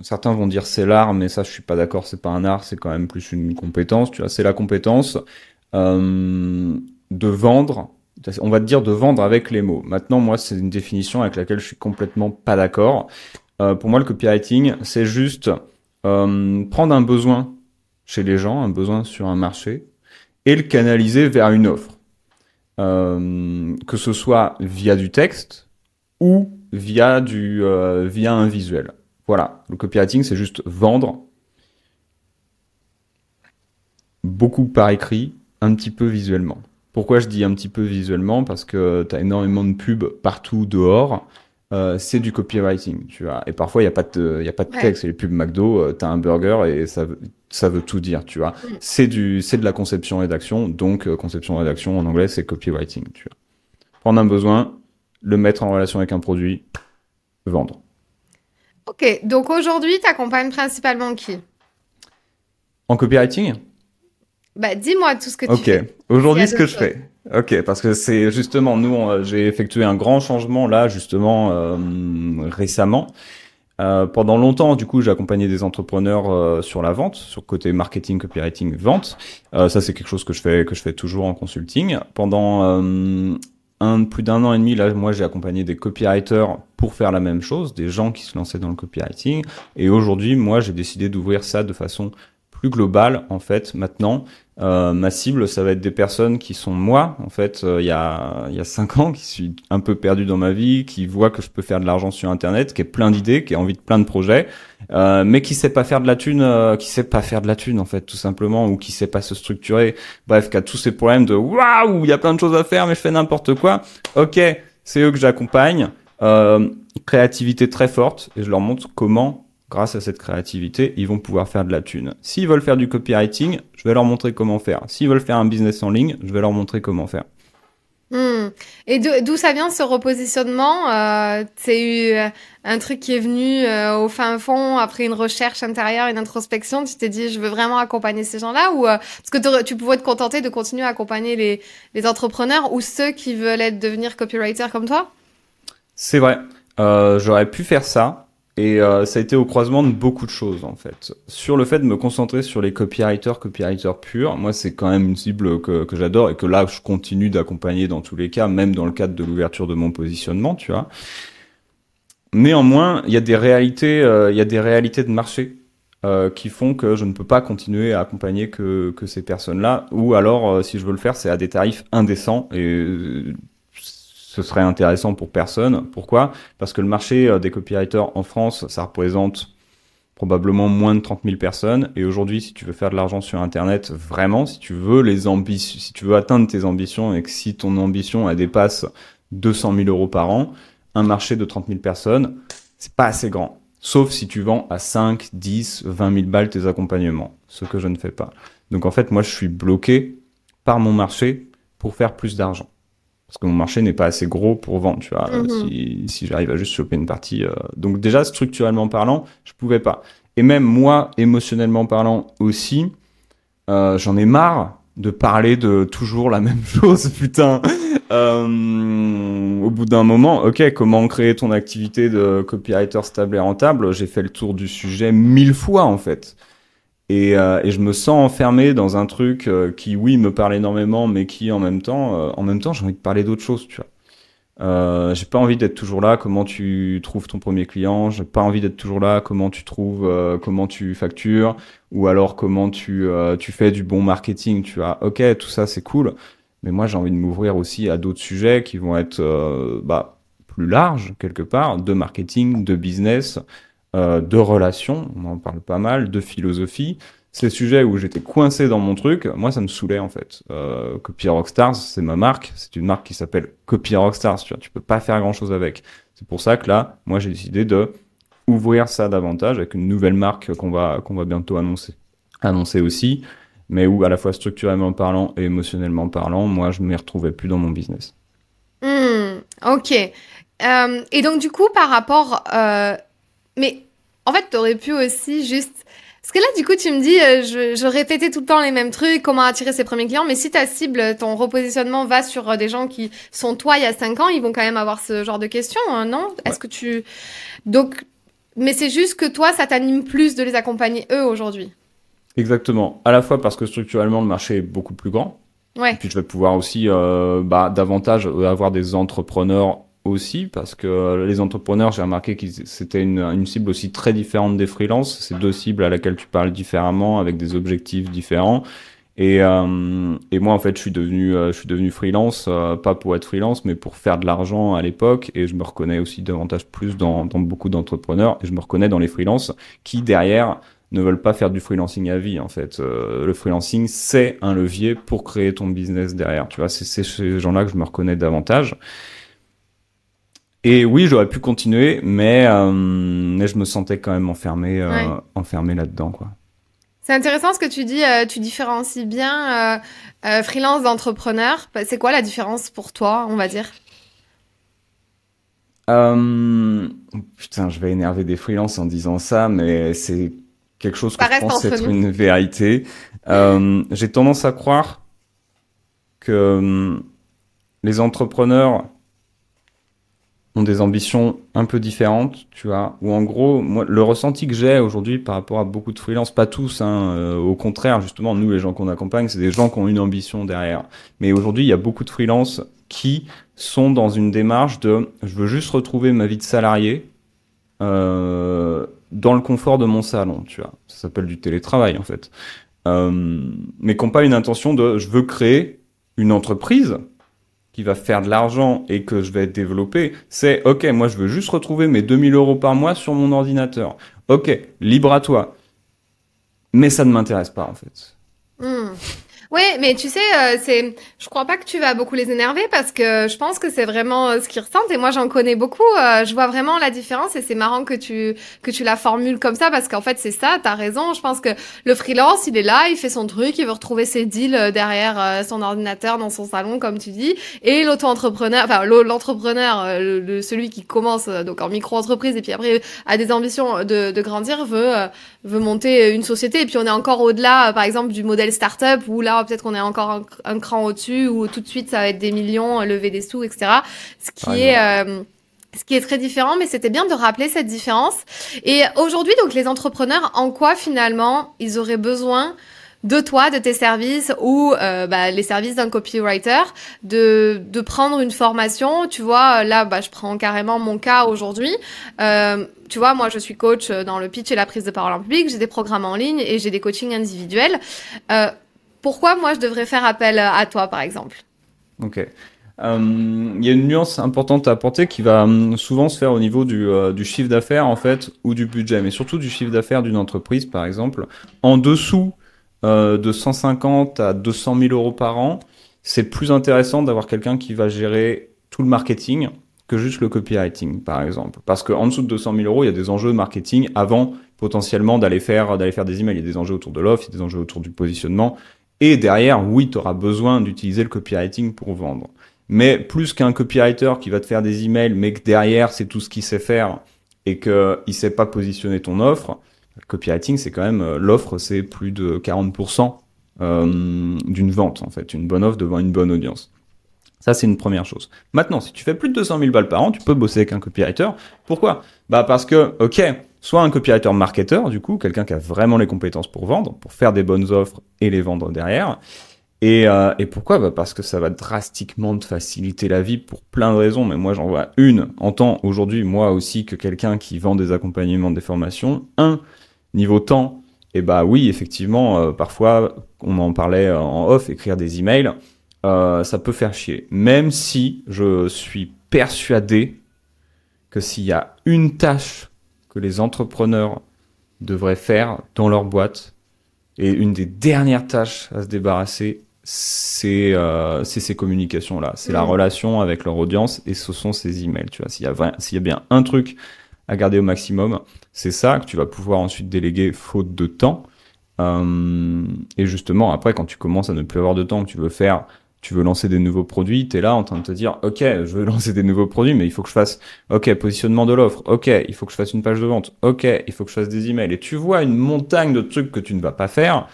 certains vont dire c'est l'art, mais ça je suis pas d'accord, c'est pas un art, c'est quand même plus une compétence. Tu vois, c'est la compétence euh, de vendre. On va te dire de vendre avec les mots. Maintenant, moi, c'est une définition avec laquelle je suis complètement pas d'accord. Euh, pour moi, le copywriting, c'est juste euh, prendre un besoin chez les gens, un besoin sur un marché, et le canaliser vers une offre. que ce soit via du texte ou via du via un visuel. Voilà, le copywriting, c'est juste vendre beaucoup par écrit, un petit peu visuellement. Pourquoi je dis un petit peu visuellement? Parce que tu as énormément de pubs partout dehors. Euh, c'est du copywriting, tu vois. Et parfois, il n'y a pas de, y a pas de texte. Les pubs McDo, euh, tu as un burger et ça, ça veut tout dire, tu vois. Mm. C'est du, c'est de la conception rédaction. Donc, euh, conception rédaction en anglais, c'est copywriting, tu vois. Prendre un besoin, le mettre en relation avec un produit, vendre. Ok, donc aujourd'hui, tu accompagnes principalement qui? En copywriting? Bah, dis-moi tout ce que tu fais. Ok, aujourd'hui, ce que je fais. Ok, parce que c'est justement, nous, j'ai effectué un grand changement là, justement, euh, récemment. Euh, pendant longtemps, du coup, j'ai accompagné des entrepreneurs euh, sur la vente, sur côté marketing, copywriting, vente. Euh, ça, c'est quelque chose que je fais que je fais toujours en consulting. Pendant un, plus d'un an et demi, là, moi, j'ai accompagné des copywriters pour faire la même chose, des gens qui se lançaient dans le copywriting. Et aujourd'hui, moi, j'ai décidé d'ouvrir ça de façon plus globale, en fait, maintenant, euh, ma cible, ça va être des personnes qui sont moi, en fait, euh, il y a y a cinq ans, qui suis un peu perdu dans ma vie, qui voit que je peux faire de l'argent sur Internet, qui est plein d'idées, qui a envie de plein de projets, euh, mais qui sait pas faire de la thune, qui sait pas faire de la thune en fait, tout simplement, ou qui sait pas se structurer. Bref, qui a tous ces problèmes de waouh, il y a plein de choses à faire, mais je fais n'importe quoi. Ok, c'est eux que j'accompagne. Créativité très forte, et je leur montre comment grâce à cette créativité, ils vont pouvoir faire de la thune. S'ils veulent faire du copywriting, je vais leur montrer comment faire. S'ils veulent faire un business en ligne, je vais leur montrer comment faire. Hmm. Et d'où ça vient ce repositionnement? Euh, C'est euh, un truc qui est venu euh, au fin fond après une recherche intérieure, une introspection. Tu t'es dit, je veux vraiment accompagner ces gens-là ou parce que tu pouvais te contenter de continuer à accompagner les, entrepreneurs ou ceux qui veulent devenir copywriter comme toi? C'est vrai. J'aurais pu faire ça. Et euh, ça a été au croisement de beaucoup de choses en fait. Sur le fait de me concentrer sur les copywriters, copywriters purs, moi c'est quand même une cible que, que j'adore et que là je continue d'accompagner dans tous les cas, même dans le cadre de l'ouverture de mon positionnement, tu vois. Néanmoins, il y a des réalités, euh, il y a des réalités de marché euh, qui font que je ne peux pas continuer à accompagner que, que ces personnes-là. Ou alors, euh, si je veux le faire, c'est à des tarifs indécents et euh, ce serait intéressant pour personne. Pourquoi? Parce que le marché des copywriters en France, ça représente probablement moins de 30 000 personnes. Et aujourd'hui, si tu veux faire de l'argent sur Internet, vraiment, si tu veux les ambitions, si tu veux atteindre tes ambitions et que si ton ambition elle dépasse 200 000 euros par an, un marché de 30 000 personnes, c'est pas assez grand. Sauf si tu vends à 5, 10, 20 000 balles tes accompagnements, ce que je ne fais pas. Donc en fait, moi, je suis bloqué par mon marché pour faire plus d'argent. Parce que mon marché n'est pas assez gros pour vendre, tu vois, Mhm. si, si j'arrive à juste choper une partie. euh, Donc déjà, structurellement parlant, je pouvais pas. Et même moi, émotionnellement parlant aussi, euh, j'en ai marre de parler de toujours la même chose, putain. Euh, au bout d'un moment, ok, comment créer ton activité de copywriter stable et rentable? J'ai fait le tour du sujet mille fois en fait. Et, euh, et je me sens enfermé dans un truc euh, qui, oui, me parle énormément, mais qui, en même temps, euh, en même temps, j'ai envie de parler d'autre chose, tu vois. Euh, j'ai pas envie d'être toujours là. Comment tu trouves ton premier client? J'ai pas envie d'être toujours là. Comment tu trouves, euh, comment tu factures, ou alors comment tu euh, tu fais du bon marketing. Tu vois, ok, tout ça c'est cool, mais moi j'ai envie de m'ouvrir aussi à d'autres sujets qui vont être bah, plus larges quelque part, de marketing, de business, euh, de relations. On en parle pas mal, de philosophie. Ces sujets où j'étais coincé dans mon truc, moi ça me saoulait en fait. Euh, Copy Rockstars, c'est ma marque, c'est une marque qui s'appelle Copy Rockstars, tu vois, tu peux pas faire grand chose avec. C'est pour ça que là, moi j'ai décidé de ouvrir ça davantage avec une nouvelle marque qu'on va, qu'on va bientôt annoncer. Annoncer aussi, mais où à la fois structurellement parlant et émotionnellement parlant, moi je m'y retrouvais plus dans mon business. Hmm, ok. Euh, et donc, du coup, par rapport. euh, Mais en fait, t'aurais pu aussi juste. Parce que là, du coup, tu me dis, euh, je, je répétais tout le temps les mêmes trucs, comment attirer ses premiers clients, mais si ta cible, ton repositionnement va sur euh, des gens qui sont toi il y a 5 ans, ils vont quand même avoir ce genre de questions, hein, non? Est-ce que tu. Donc. Mais c'est juste que toi, ça t'anime plus de les accompagner eux aujourd'hui. Exactement. À la fois parce que structurellement le marché est beaucoup plus grand, Ouais. Puis je vais pouvoir aussi euh, bah, davantage avoir des entrepreneurs aussi, parce que les entrepreneurs, j'ai remarqué que c'était une, une cible aussi très différente des freelances. C'est deux cibles à laquelle tu parles différemment, avec des objectifs différents. Et, euh, et moi, en fait, je suis devenu, euh, je suis devenu freelance, euh, pas pour être freelance, mais pour faire de l'argent à l'époque. Et je me reconnais aussi davantage plus dans, dans beaucoup d'entrepreneurs. Et je me reconnais dans les freelances qui, derrière, ne veulent pas faire du freelancing à vie en fait. Euh, le freelancing c'est un levier pour créer ton business derrière. Tu vois, c'est c'est ces gens-là que je me reconnais davantage. Et oui, j'aurais pu continuer, mais euh, mais je me sentais quand même enfermé euh, Ouais. enfermé là-dedans quoi. C'est intéressant ce que tu dis, euh, tu différencies bien freelance d'entrepreneur. C'est quoi la différence pour toi, on va dire? Putain, je vais énerver des freelances en disant ça, mais c'est quelque chose que Ça je pense être nous. une vérité. J'ai tendance à croire que hum, les entrepreneurs ont des ambitions un peu différentes, tu vois. Ou en gros, moi, le ressenti que j'ai aujourd'hui par rapport à beaucoup de freelances, pas tous, hein, euh, au contraire, justement, nous, les gens qu'on accompagne, c'est des gens qui ont une ambition derrière. Mais aujourd'hui, il y a beaucoup de freelances qui sont dans une démarche de je veux juste retrouver ma vie de salarié euh, dans le confort de mon salon, tu vois. Ça s'appelle du télétravail, en fait. Euh, mais qui n'ont pas une intention de je veux créer une entreprise qui va faire de l'argent et que je vais développer, c'est ok, moi je veux juste retrouver mes 2000 euros par mois sur mon ordinateur. Ok, libre à toi. Mais ça ne m'intéresse pas en fait. Hmm. Oui, mais tu sais, euh, c'est, je crois pas que tu vas beaucoup les énerver parce que je pense que c'est vraiment euh, ce qu'ils ressentent et moi j'en connais beaucoup. euh, je vois vraiment la différence et c'est marrant que tu que tu la formules comme ça parce qu'en fait c'est ça. T'as raison. Je pense que le freelance, il est là, il fait son truc, il veut retrouver ses deals euh, derrière euh, son ordinateur dans son salon comme tu dis. Et l'auto-entrepreneur, enfin l'entrepreneur, le, le- celui qui commence donc en micro-entreprise et puis après a des ambitions de, de grandir, veut veut monter une société et puis on est encore au-delà par exemple du modèle start-up où là peut-être qu'on est encore un, un cran au-dessus où tout de suite ça va être des millions euh, lever des sous etc ce qui est euh, ce qui est très différent, mais c'était bien de rappeler cette différence. Et aujourd'hui, donc, les entrepreneurs, en quoi finalement ils auraient besoin de toi, de tes services ou euh, bah, les services d'un copywriter, de, de prendre une formation? Tu vois, là, bah, je prends carrément mon cas aujourd'hui. Euh, tu vois, moi, je suis coach dans le pitch et la prise de parole en public. J'ai des programmes en ligne et j'ai des coachings individuels. Euh, pourquoi moi, je devrais faire appel à toi, par exemple? Ok. Euh, il y a une nuance importante à apporter qui va hum, souvent se faire au niveau du, euh, du chiffre d'affaires en fait ou du budget, mais surtout du chiffre d'affaires d'une entreprise par exemple. En dessous euh, de 150 à 200 000 euros par an, c'est plus intéressant d'avoir quelqu'un qui va gérer tout le marketing que juste le copywriting par exemple. Parce qu'en dessous de 200 000 euros, il y a des enjeux de marketing avant potentiellement d'aller faire, d'aller faire des emails. Il y a des enjeux autour de l'offre, il y a des enjeux autour du positionnement. Et derrière, oui, tu auras besoin d'utiliser le copywriting pour vendre. Mais plus qu'un copywriter qui va te faire des emails, mais que derrière c'est tout ce qu'il sait faire et qu'il ne sait pas positionner ton offre, le copywriting c'est quand même euh, l'offre c'est plus de 40% euh, d'une vente en fait, une bonne offre devant une bonne audience. Ça, c'est une première chose. Maintenant, si tu fais plus de 200 000 balles par an, tu peux bosser avec un copywriter. Pourquoi? Bah parce que, ok, soit un copywriter marketeur, du coup, quelqu'un qui a vraiment les compétences pour vendre, pour faire des bonnes offres et les vendre derrière. Et, euh, et pourquoi? Bah Parce que ça va drastiquement te faciliter la vie pour plein de raisons. Mais moi, j'en vois une en tant aujourd'hui, moi aussi, que quelqu'un qui vend des accompagnements, des formations. Un, niveau temps, et bah oui, effectivement, euh, parfois, on en parlait en off, écrire des emails, euh, ça peut faire chier. Même si je suis persuadé que s'il y a une tâche que les entrepreneurs devraient faire dans leur boîte, et une des dernières tâches à se débarrasser, c'est euh, ces communications-là. C'est la mm. relation avec leur audience et ce sont ces emails. Tu vois, s'il y, a s'il y a bien un truc à garder au maximum, c'est ça que tu vas pouvoir ensuite déléguer faute de temps. Euh, et justement, après, quand tu commences à ne plus avoir de temps, que tu veux faire, tu veux lancer des nouveaux produits, tu es là en train de te dire, OK, je veux lancer des nouveaux produits, mais il faut que je fasse, OK, positionnement de l'offre, OK, il faut que je fasse une page de vente, OK, il faut que je fasse des emails. Et tu vois une montagne de trucs que tu ne vas pas faire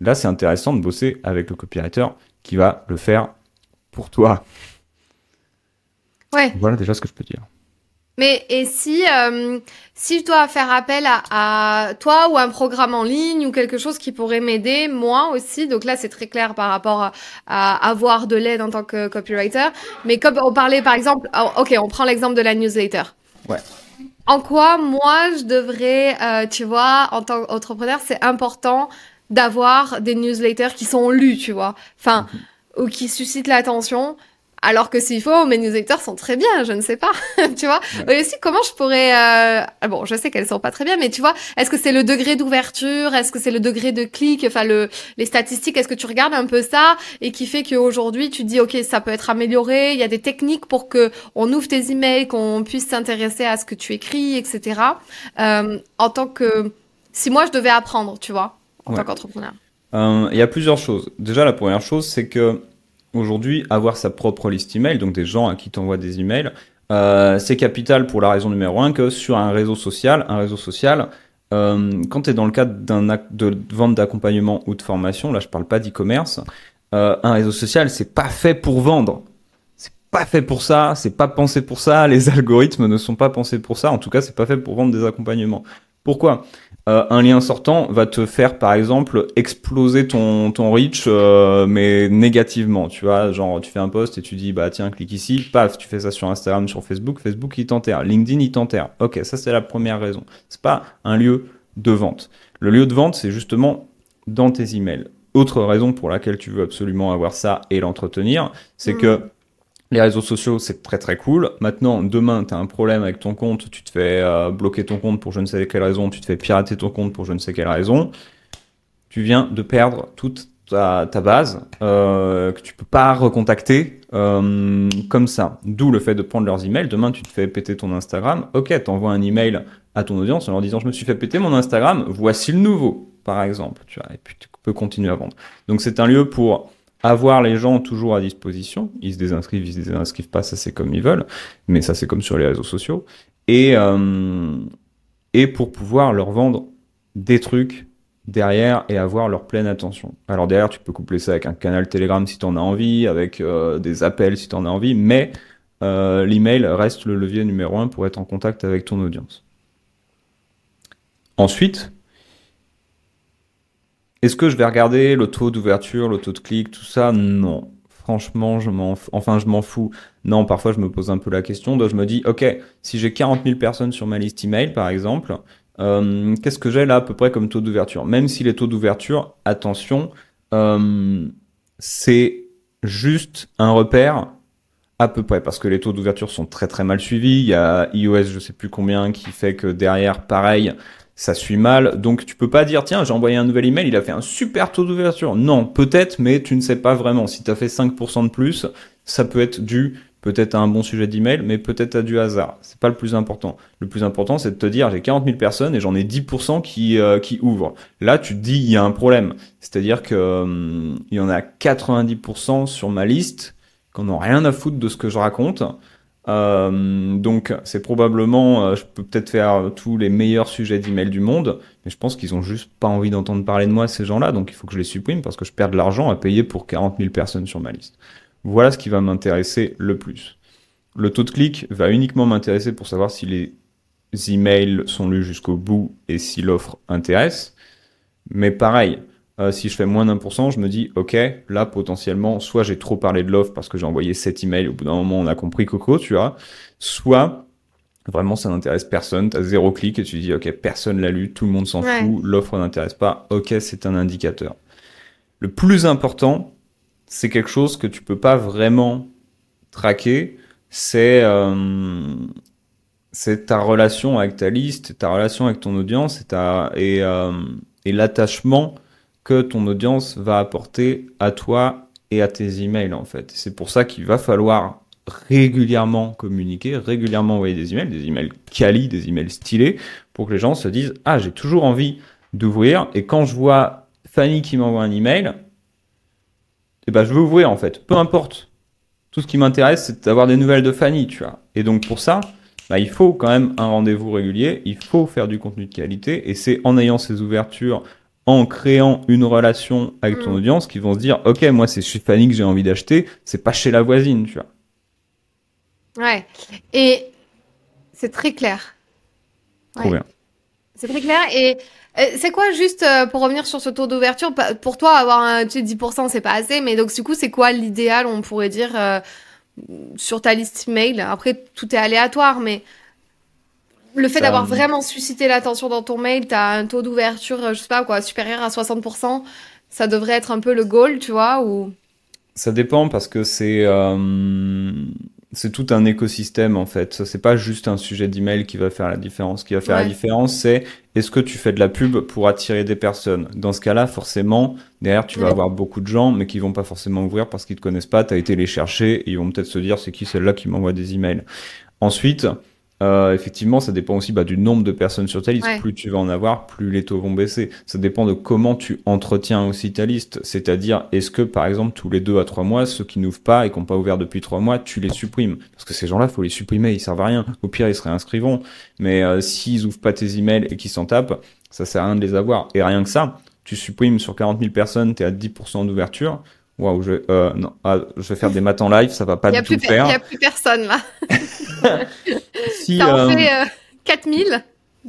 Là, c'est intéressant de bosser avec le copywriter qui va le faire pour toi. Ouais. Voilà déjà ce que je peux dire. Mais et si euh, si je dois faire appel à, toi ou un programme en ligne ou quelque chose qui pourrait m'aider moi aussi donc là c'est très clair par rapport à, avoir de l'aide en tant que copywriter mais comme on parlait par exemple oh, ok on prend l'exemple de la newsletter ouais en quoi moi je devrais euh, tu vois en tant qu'entrepreneur c'est important d'avoir des newsletters qui sont lus, tu vois. Enfin, mhm. ou qui suscitent l'attention. Alors que s'il faut, mes newsletters sont très bien, je ne sais pas, tu vois. Et aussi, comment je pourrais... Euh... Ah bon, je sais qu'elles sont pas très bien, mais tu vois, est-ce que c'est le degré d'ouverture? Est-ce que c'est le degré de clic? Enfin, le, les statistiques, est-ce que tu regardes un peu ça? Et qui fait qu'aujourd'hui, tu dis, OK, ça peut être amélioré, il y a des techniques pour que on ouvre tes emails, qu'on puisse s'intéresser à ce que tu écris, etc. Euh, en tant que... Si moi, je devais apprendre, tu vois en tant qu'entrepreneur euh, Il y a plusieurs choses. Déjà, la première chose, c'est que aujourd'hui, avoir sa propre liste email, donc des gens à qui t'envoient des emails, euh, c'est capital pour la raison numéro un que sur un réseau social, un réseau social, euh, quand tu es dans le cadre d'un acte de vente d'accompagnement ou de formation, là je parle pas d'e-commerce, euh, un réseau social c'est pas fait pour vendre. C'est pas fait pour ça, c'est pas pensé pour ça, les algorithmes ne sont pas pensés pour ça, en tout cas c'est pas fait pour vendre des accompagnements. Pourquoi? Euh, un lien sortant va te faire par exemple exploser ton ton reach euh, mais négativement tu vois. Genre tu fais un post et tu dis bah tiens clique ici paf tu fais ça sur Instagram sur Facebook Facebook il t'enterre. LinkedIn il t'enterre. Ok ça c'est la première raison. C'est pas un lieu de vente. Le lieu de vente c'est justement dans tes emails. Autre raison pour laquelle tu veux absolument avoir ça et l'entretenir c'est que mmh. Les réseaux sociaux, c'est très très cool. Maintenant, demain, tu as un problème avec ton compte, tu te fais euh, bloquer ton compte pour je ne sais quelle raison, tu te fais pirater ton compte pour je ne sais quelle raison. Tu viens de perdre toute ta, base euh, que tu peux pas recontacter euh, comme ça. D'où le fait de prendre leurs emails. Demain, tu te fais péter ton Instagram. Ok, t'envoies un email à ton audience en leur disant je me suis fait péter mon Instagram, voici le nouveau, par exemple. Et puis tu peux continuer à vendre. Donc c'est un lieu pour avoir les gens toujours à disposition. Ils se désinscrivent, ils se désinscrivent pas, ça c'est comme ils veulent, mais ça c'est comme sur les réseaux sociaux. Et, euh, et pour pouvoir leur vendre des trucs derrière et avoir leur pleine attention. Alors derrière, tu peux coupler ça avec un canal Telegram si tu en as envie, avec euh, des appels si tu en as envie, mais euh, l'email reste le levier numéro un pour être en contact avec ton audience. Ensuite, est-ce que je vais regarder le taux d'ouverture, le taux de clic, tout ça? Non. Franchement, je m'en, enfin, je m'en fous. Non, parfois, je me pose un peu la question. Donc, je me dis, ok, si j'ai 40 000 personnes sur ma liste email, par exemple, euh, qu'est-ce que j'ai là à peu près comme taux d'ouverture? Même si les taux d'ouverture, attention, euh, c'est juste un repère à peu près parce que les taux d'ouverture sont très très mal suivis. Il y a iOS, je sais plus combien, qui fait que derrière, pareil, ça suit mal. Donc tu peux pas dire tiens j'ai envoyé un nouvel email, il a fait un super taux d'ouverture. Non, peut-être, mais tu ne sais pas vraiment. Si tu as fait 5% de plus, ça peut être dû peut-être à un bon sujet d'email, mais peut-être à du hasard. C'est pas le plus important. Le plus important, c'est de te dire j'ai 40 000 personnes et j'en ai 10% qui euh, qui ouvrent. Là, tu te dis il y a un problème. C'est-à-dire que hum, y en a 90% sur ma liste qu'on n'ont rien à foutre de ce que je raconte. Euh, donc c'est probablement, euh, je peux peut-être faire tous les meilleurs sujets d'email du monde, mais je pense qu'ils ont juste pas envie d'entendre parler de moi ces gens-là, donc il faut que je les supprime parce que je perds de l'argent à payer pour 40 000 personnes sur ma liste. Voilà ce qui va m'intéresser le plus. Le taux de clic va uniquement m'intéresser pour savoir si les emails sont lus jusqu'au bout et si l'offre intéresse. Mais pareil, euh, si je fais moins d'un pour cent, je me dis, ok, là potentiellement, soit j'ai trop parlé de l'offre parce que j'ai envoyé 7 emails, au bout d'un moment on a compris Coco, tu vois, soit vraiment ça n'intéresse personne, tu as zéro clic et tu dis, ok, personne l'a lu, tout le monde s'en fout, l'offre n'intéresse pas, ok, c'est un indicateur. Le plus important, c'est quelque chose que tu peux pas vraiment traquer, c'est euh, c'est ta relation avec ta liste, ta relation avec ton audience et, ta, et, euh, et l'attachement que ton audience va apporter à toi et à tes emails en fait. C'est pour ça qu'il va falloir régulièrement communiquer, régulièrement envoyer des emails, des emails quali, des emails stylés, pour que les gens se disent ah j'ai toujours envie d'ouvrir et quand je vois Fanny qui m'envoie un email, eh ben, je veux ouvrir en fait, peu importe. Tout ce qui m'intéresse, c'est d'avoir des nouvelles de Fanny, tu vois. Et donc pour ça, bah, il faut quand même un rendez-vous régulier, il faut faire du contenu de qualité, et c'est en ayant ces ouvertures, en créant une relation avec ton mm. audience, qu'ils vont se dire, ok, moi c'est chez Fanny que j'ai envie d'acheter, c'est pas chez la voisine, tu vois. Ouais. Et c'est très clair. Trop bien. C'est très clair. Et euh, c'est quoi juste euh, pour revenir sur ce taux d'ouverture Pour toi, avoir un, tu sais, 10%, c'est pas assez, mais donc du coup, c'est quoi l'idéal, on pourrait dire, euh, sur ta liste email Après, tout est aléatoire, mais le fait d'avoir vraiment suscité l'attention dans ton mail, tu as un taux d'ouverture, je sais pas quoi, supérieur à 60%, ça devrait être un peu le goal, tu vois ou... Ça dépend parce que c'est c'est tout un écosystème en fait. C'est pas juste un sujet d'email qui va faire la différence. Ce qui va faire la différence, c'est est-ce que tu fais de la pub pour attirer des personnes? Dans ce cas-là, forcément, derrière, tu vas avoir beaucoup de gens, mais qui vont pas forcément ouvrir parce qu'ils te connaissent pas. Tu as été les chercher et ils vont peut-être se dire c'est qui celle-là qui m'envoie des emails? Ensuite, euh, effectivement, ça dépend aussi bah, du nombre de personnes sur ta liste. Plus tu vas en avoir, plus les taux vont baisser. Ça dépend de comment tu entretiens aussi ta liste. C'est-à-dire, est-ce que par exemple tous les deux à trois mois, ceux qui n'ouvrent pas et qui n'ont pas ouvert depuis trois mois, tu les supprimes? Parce que ces gens-là, faut les supprimer, ils servent à rien. Au pire, ils se réinscrivent. Mais euh, s'ils ouvrent pas tes emails et qu'ils s'en tapent, ça sert à rien de les avoir. Et rien que ça, tu supprimes sur 40 000 personnes, tu es à 10% d'ouverture Waouh, je, euh, non, ah, je vais faire des maths en live, ça va pas du tout faire. Il n'y a plus personne là. si, T'as en fait 4000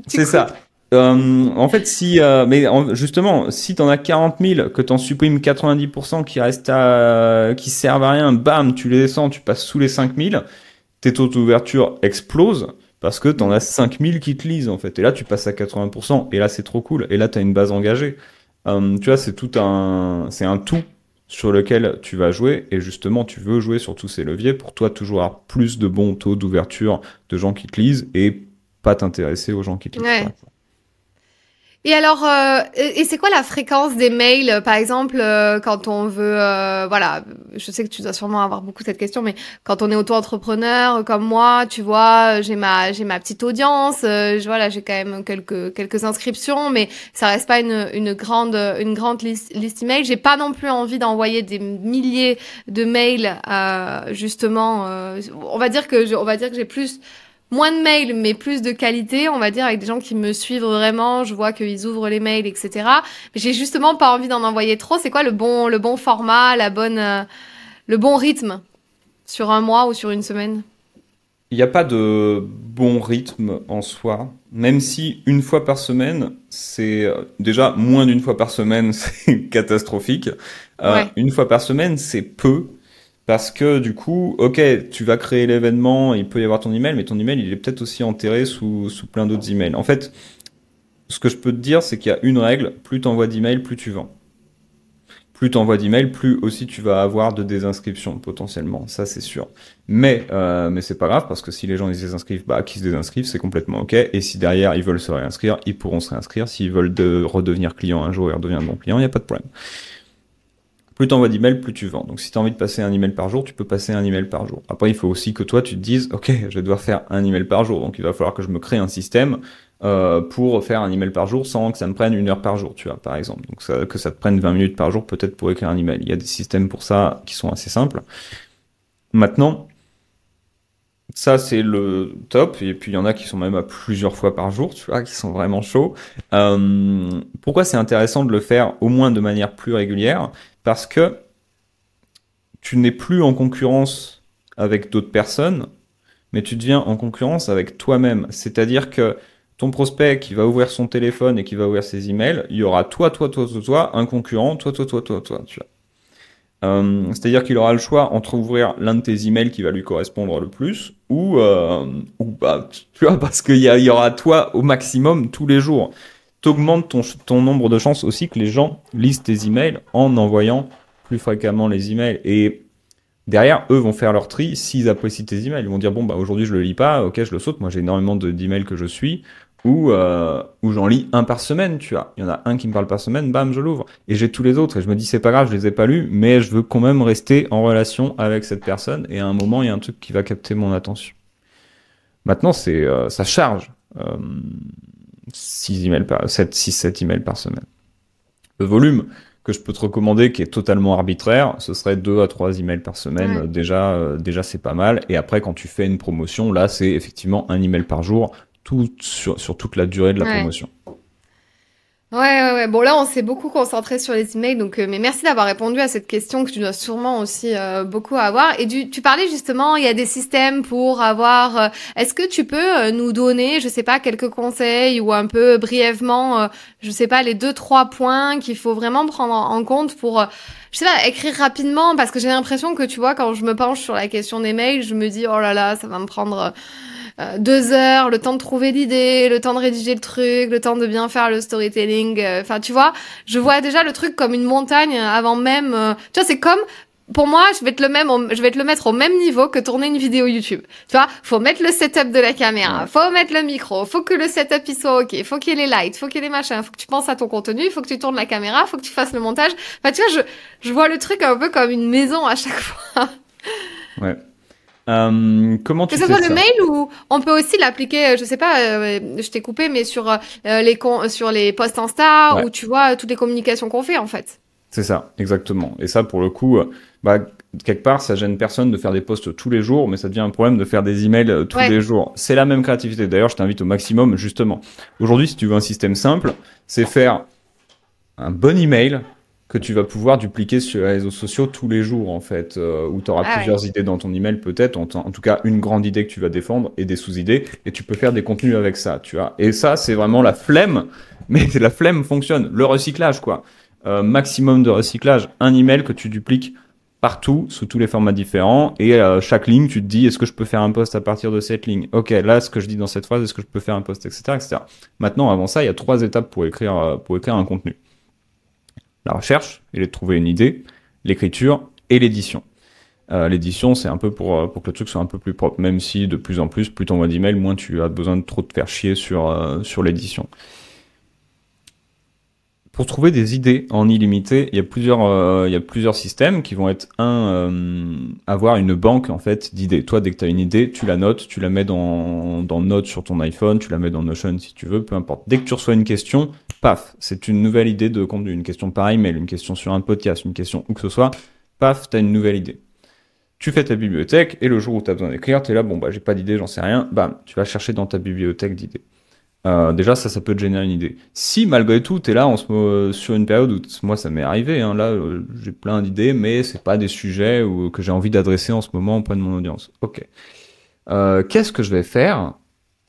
C'est ça. Euh, en fait, si, euh, mais justement, si t'en as 40 000, que t'en supprimes 90% qui restent à, qui servent à rien, bam, tu les descends, tu passes sous les 5000, tes taux d'ouverture explosent parce que t'en as 5000 qui te lisent en fait. Et là, tu passes à 80%. Et là, c'est trop cool. Et là, t'as une base engagée. Euh, tu vois, c'est tout un, c'est un tout sur lequel tu vas jouer. Et justement tu veux jouer sur tous ces leviers. Pour toi toujours avoir plus de bons taux d'ouverture de gens qui te lisent et pas t'intéresser aux gens qui te lisent. Et alors, euh, et c'est quoi la fréquence des mails, euh, par exemple, euh, quand on veut, voilà, je sais que tu dois sûrement avoir beaucoup cette question, mais quand on est auto-entrepreneur comme moi, tu vois, j'ai ma j'ai ma petite audience, je, voilà, j'ai quand même quelques quelques inscriptions, mais ça reste pas une une grande une grande liste liste email. J'ai pas non plus envie d'envoyer des milliers de mails, justement. on va dire que je, on va dire que j'ai plus moins de mails, mais plus de qualité, on va dire, avec des gens qui me suivent vraiment. Je vois qu'ils ouvrent les mails, etc. Mais j'ai justement pas envie d'en envoyer trop. C'est quoi le bon, le bon format, la bonne, euh, le bon rythme sur un mois ou sur une semaine? Il n'y a pas de bon rythme en soi, même si une fois par semaine, c'est euh, déjà moins d'une fois par semaine, c'est catastrophique. Euh, une fois par semaine, c'est peu. Parce que du coup, ok, tu vas créer l'événement, il peut y avoir ton email, mais ton email, il est peut-être aussi enterré sous, sous plein d'autres emails. En fait, ce que je peux te dire, c'est qu'il y a une règle, plus tu envoies d'emails, plus tu vends plus tu envoies d'emails, plus aussi tu vas avoir de désinscriptions potentiellement, ça c'est sûr. Mais euh, mais c'est pas grave parce que si les gens ils se désinscrivent, bah qui se désinscrivent, c'est complètement ok. Et si derrière ils veulent se réinscrire, ils pourront se réinscrire. S'ils veulent de redevenir client un jour et redevenir bon client, il y a pas de problème. Plus tu envoies d'emails, plus tu vends. Donc si tu as envie de passer un email par jour, tu peux passer un email par jour. Après, il faut aussi que toi tu te dises, ok, je vais devoir faire un email par jour. Donc il va falloir que je me crée un système euh, pour faire un email par jour sans que ça me prenne une heure par jour, tu vois, par exemple. Donc ça, que ça te prenne 20 minutes par jour peut-être pour écrire un email. Il y a des systèmes pour ça qui sont assez simples. Maintenant, ça c'est le top et puis il y en a qui sont même à plusieurs fois par jour, tu vois, qui sont vraiment chauds. Euh, pourquoi c'est intéressant de le faire au moins de manière plus régulière? Parce que tu n'es plus en concurrence avec d'autres personnes, mais tu deviens en concurrence avec toi-même. C'est-à-dire que ton prospect qui va ouvrir son téléphone et qui va ouvrir ses emails, il y aura toi, toi, toi, toi, toi, un concurrent, toi, toi, toi, toi, toi, tu vois. Euh, C'est-à-dire qu'il aura le choix entre ouvrir l'un de tes emails qui va lui correspondre le plus ou, euh, tu vois, parce qu'il y, y, aura toi au maximum tous les jours. T'augmentes ton, ton nombre de chances aussi que les gens lisent tes emails en envoyant plus fréquemment les emails. Et derrière, eux vont faire leur tri s'ils apprécient tes emails. Ils vont dire, bon, bah, aujourd'hui, je le lis pas, ok, je le saute. Moi, j'ai énormément d'emails que je suis où, euh, où j'en lis un par semaine, tu vois. Il y en a un qui me parle par semaine, bam, je l'ouvre. Et j'ai tous les autres. Et je me dis, c'est pas grave, je les ai pas lus, mais je veux quand même rester en relation avec cette personne. Et à un moment, il y a un truc qui va capter mon attention. Maintenant, c'est, euh, ça charge. Euh, 6 emails par, 7, 6, 7 emails par semaine. Le volume que je peux te recommander, qui est totalement arbitraire, ce serait 2 à 3 emails par semaine. Ouais. Déjà, euh, déjà c'est pas mal. Et après, quand tu fais une promotion, là, c'est effectivement un email par jour tout, sur, sur toute la durée de la Ouais. promotion. Ouais, ouais, ouais. Bon, là, on s'est beaucoup concentré sur les emails, donc, euh, mais merci d'avoir répondu à cette question que tu dois sûrement aussi euh, beaucoup avoir. Et du, tu parlais justement, il y a des systèmes pour avoir. euh, Est-ce que tu peux euh, nous donner, je sais pas, quelques conseils ou un peu brièvement, euh, je sais pas, les deux trois points qu'il faut vraiment prendre en en compte pour, euh, je sais pas, écrire rapidement, parce que j'ai l'impression que tu vois, quand je me penche sur la question des mails, je me dis oh là là, ça va me prendre. Euh, deux heures, le temps de trouver l'idée, le temps de rédiger le truc, le temps de bien faire le storytelling. euh, Enfin, tu vois, je vois déjà le truc comme une montagne avant même. euh, tu vois, c'est comme pour moi, je vais te le même, je vais te le mettre au même niveau que tourner une vidéo YouTube. Tu vois, faut mettre le setup de la caméra, faut mettre le micro, faut que le setup il soit ok, faut qu'il y ait les lights, faut qu'il y ait les machins, faut que tu penses à ton contenu, faut que tu tournes la caméra, faut que tu fasses le montage. Enfin, tu vois, je, je vois le truc un peu comme une maison à chaque fois. Ouais. Euh, comment tu Que ce soit ça le mail ou on peut aussi l'appliquer, euh, je sais pas, euh, je t'ai coupé, mais sur euh, les con- sur les posts Insta Ouais. ou tu vois toutes les communications qu'on fait en fait. C'est ça, exactement. Et ça, pour le coup, bah, quelque part, ça gêne personne de faire des posts tous les jours, mais ça devient un problème de faire des emails tous Ouais. les jours. C'est la même créativité. D'ailleurs, je t'invite au maximum, justement. Aujourd'hui, si tu veux un système simple, c'est faire un bon email que tu vas pouvoir dupliquer sur les réseaux sociaux tous les jours, en fait, euh, où tu auras Ah plusieurs idées dans ton email, peut-être, en, en tout cas, une grande idée que tu vas défendre et des sous-idées, et tu peux faire des contenus avec ça, tu vois. Et ça, c'est vraiment la flemme, mais la flemme fonctionne. Le recyclage, quoi. Euh, maximum de recyclage, un email que tu dupliques partout, sous tous les formats différents, et euh, chaque ligne, tu te dis, est-ce que je peux faire un post à partir de cette ligne? Ok, là, ce que je dis dans cette phrase, est-ce que je peux faire un post, etc., etc. Maintenant, avant ça, il y a trois étapes pour écrire, euh, pour écrire un contenu. La recherche, il est de trouver une idée, l'écriture et l'édition. Euh, l'édition, c'est un peu pour, euh, pour que le truc soit un peu plus propre, même si de plus en plus, plus t'envoies d'emails, moins tu as besoin de trop te faire chier sur, euh, sur l'édition. Pour trouver des idées en illimité, il y a plusieurs, il y a plusieurs systèmes qui vont être un, avoir une banque en fait d'idées. Toi, dès que tu as une idée, tu la notes, tu la mets dans, dans Notes sur ton iPhone, tu la mets dans Notion si tu veux, peu importe. Dès que tu reçois une question, paf, c'est une nouvelle idée de contenu, une question par email, une question sur un podcast, une question où que ce soit, paf, tu as une nouvelle idée. Tu fais ta bibliothèque et le jour où tu as besoin d'écrire, tu es là, bon bah j'ai pas d'idée, j'en sais rien, bam, tu vas chercher dans ta bibliothèque d'idées. Euh, déjà, ça, ça peut te générer une idée. Si malgré tout, t'es là en ce, mo- sur une période où moi, ça m'est arrivé. Hein, là, euh, j'ai plein d'idées, mais c'est pas des sujets que j'ai envie d'adresser en ce moment auprès de mon audience. Ok. euh, qu'est-ce que je vais faire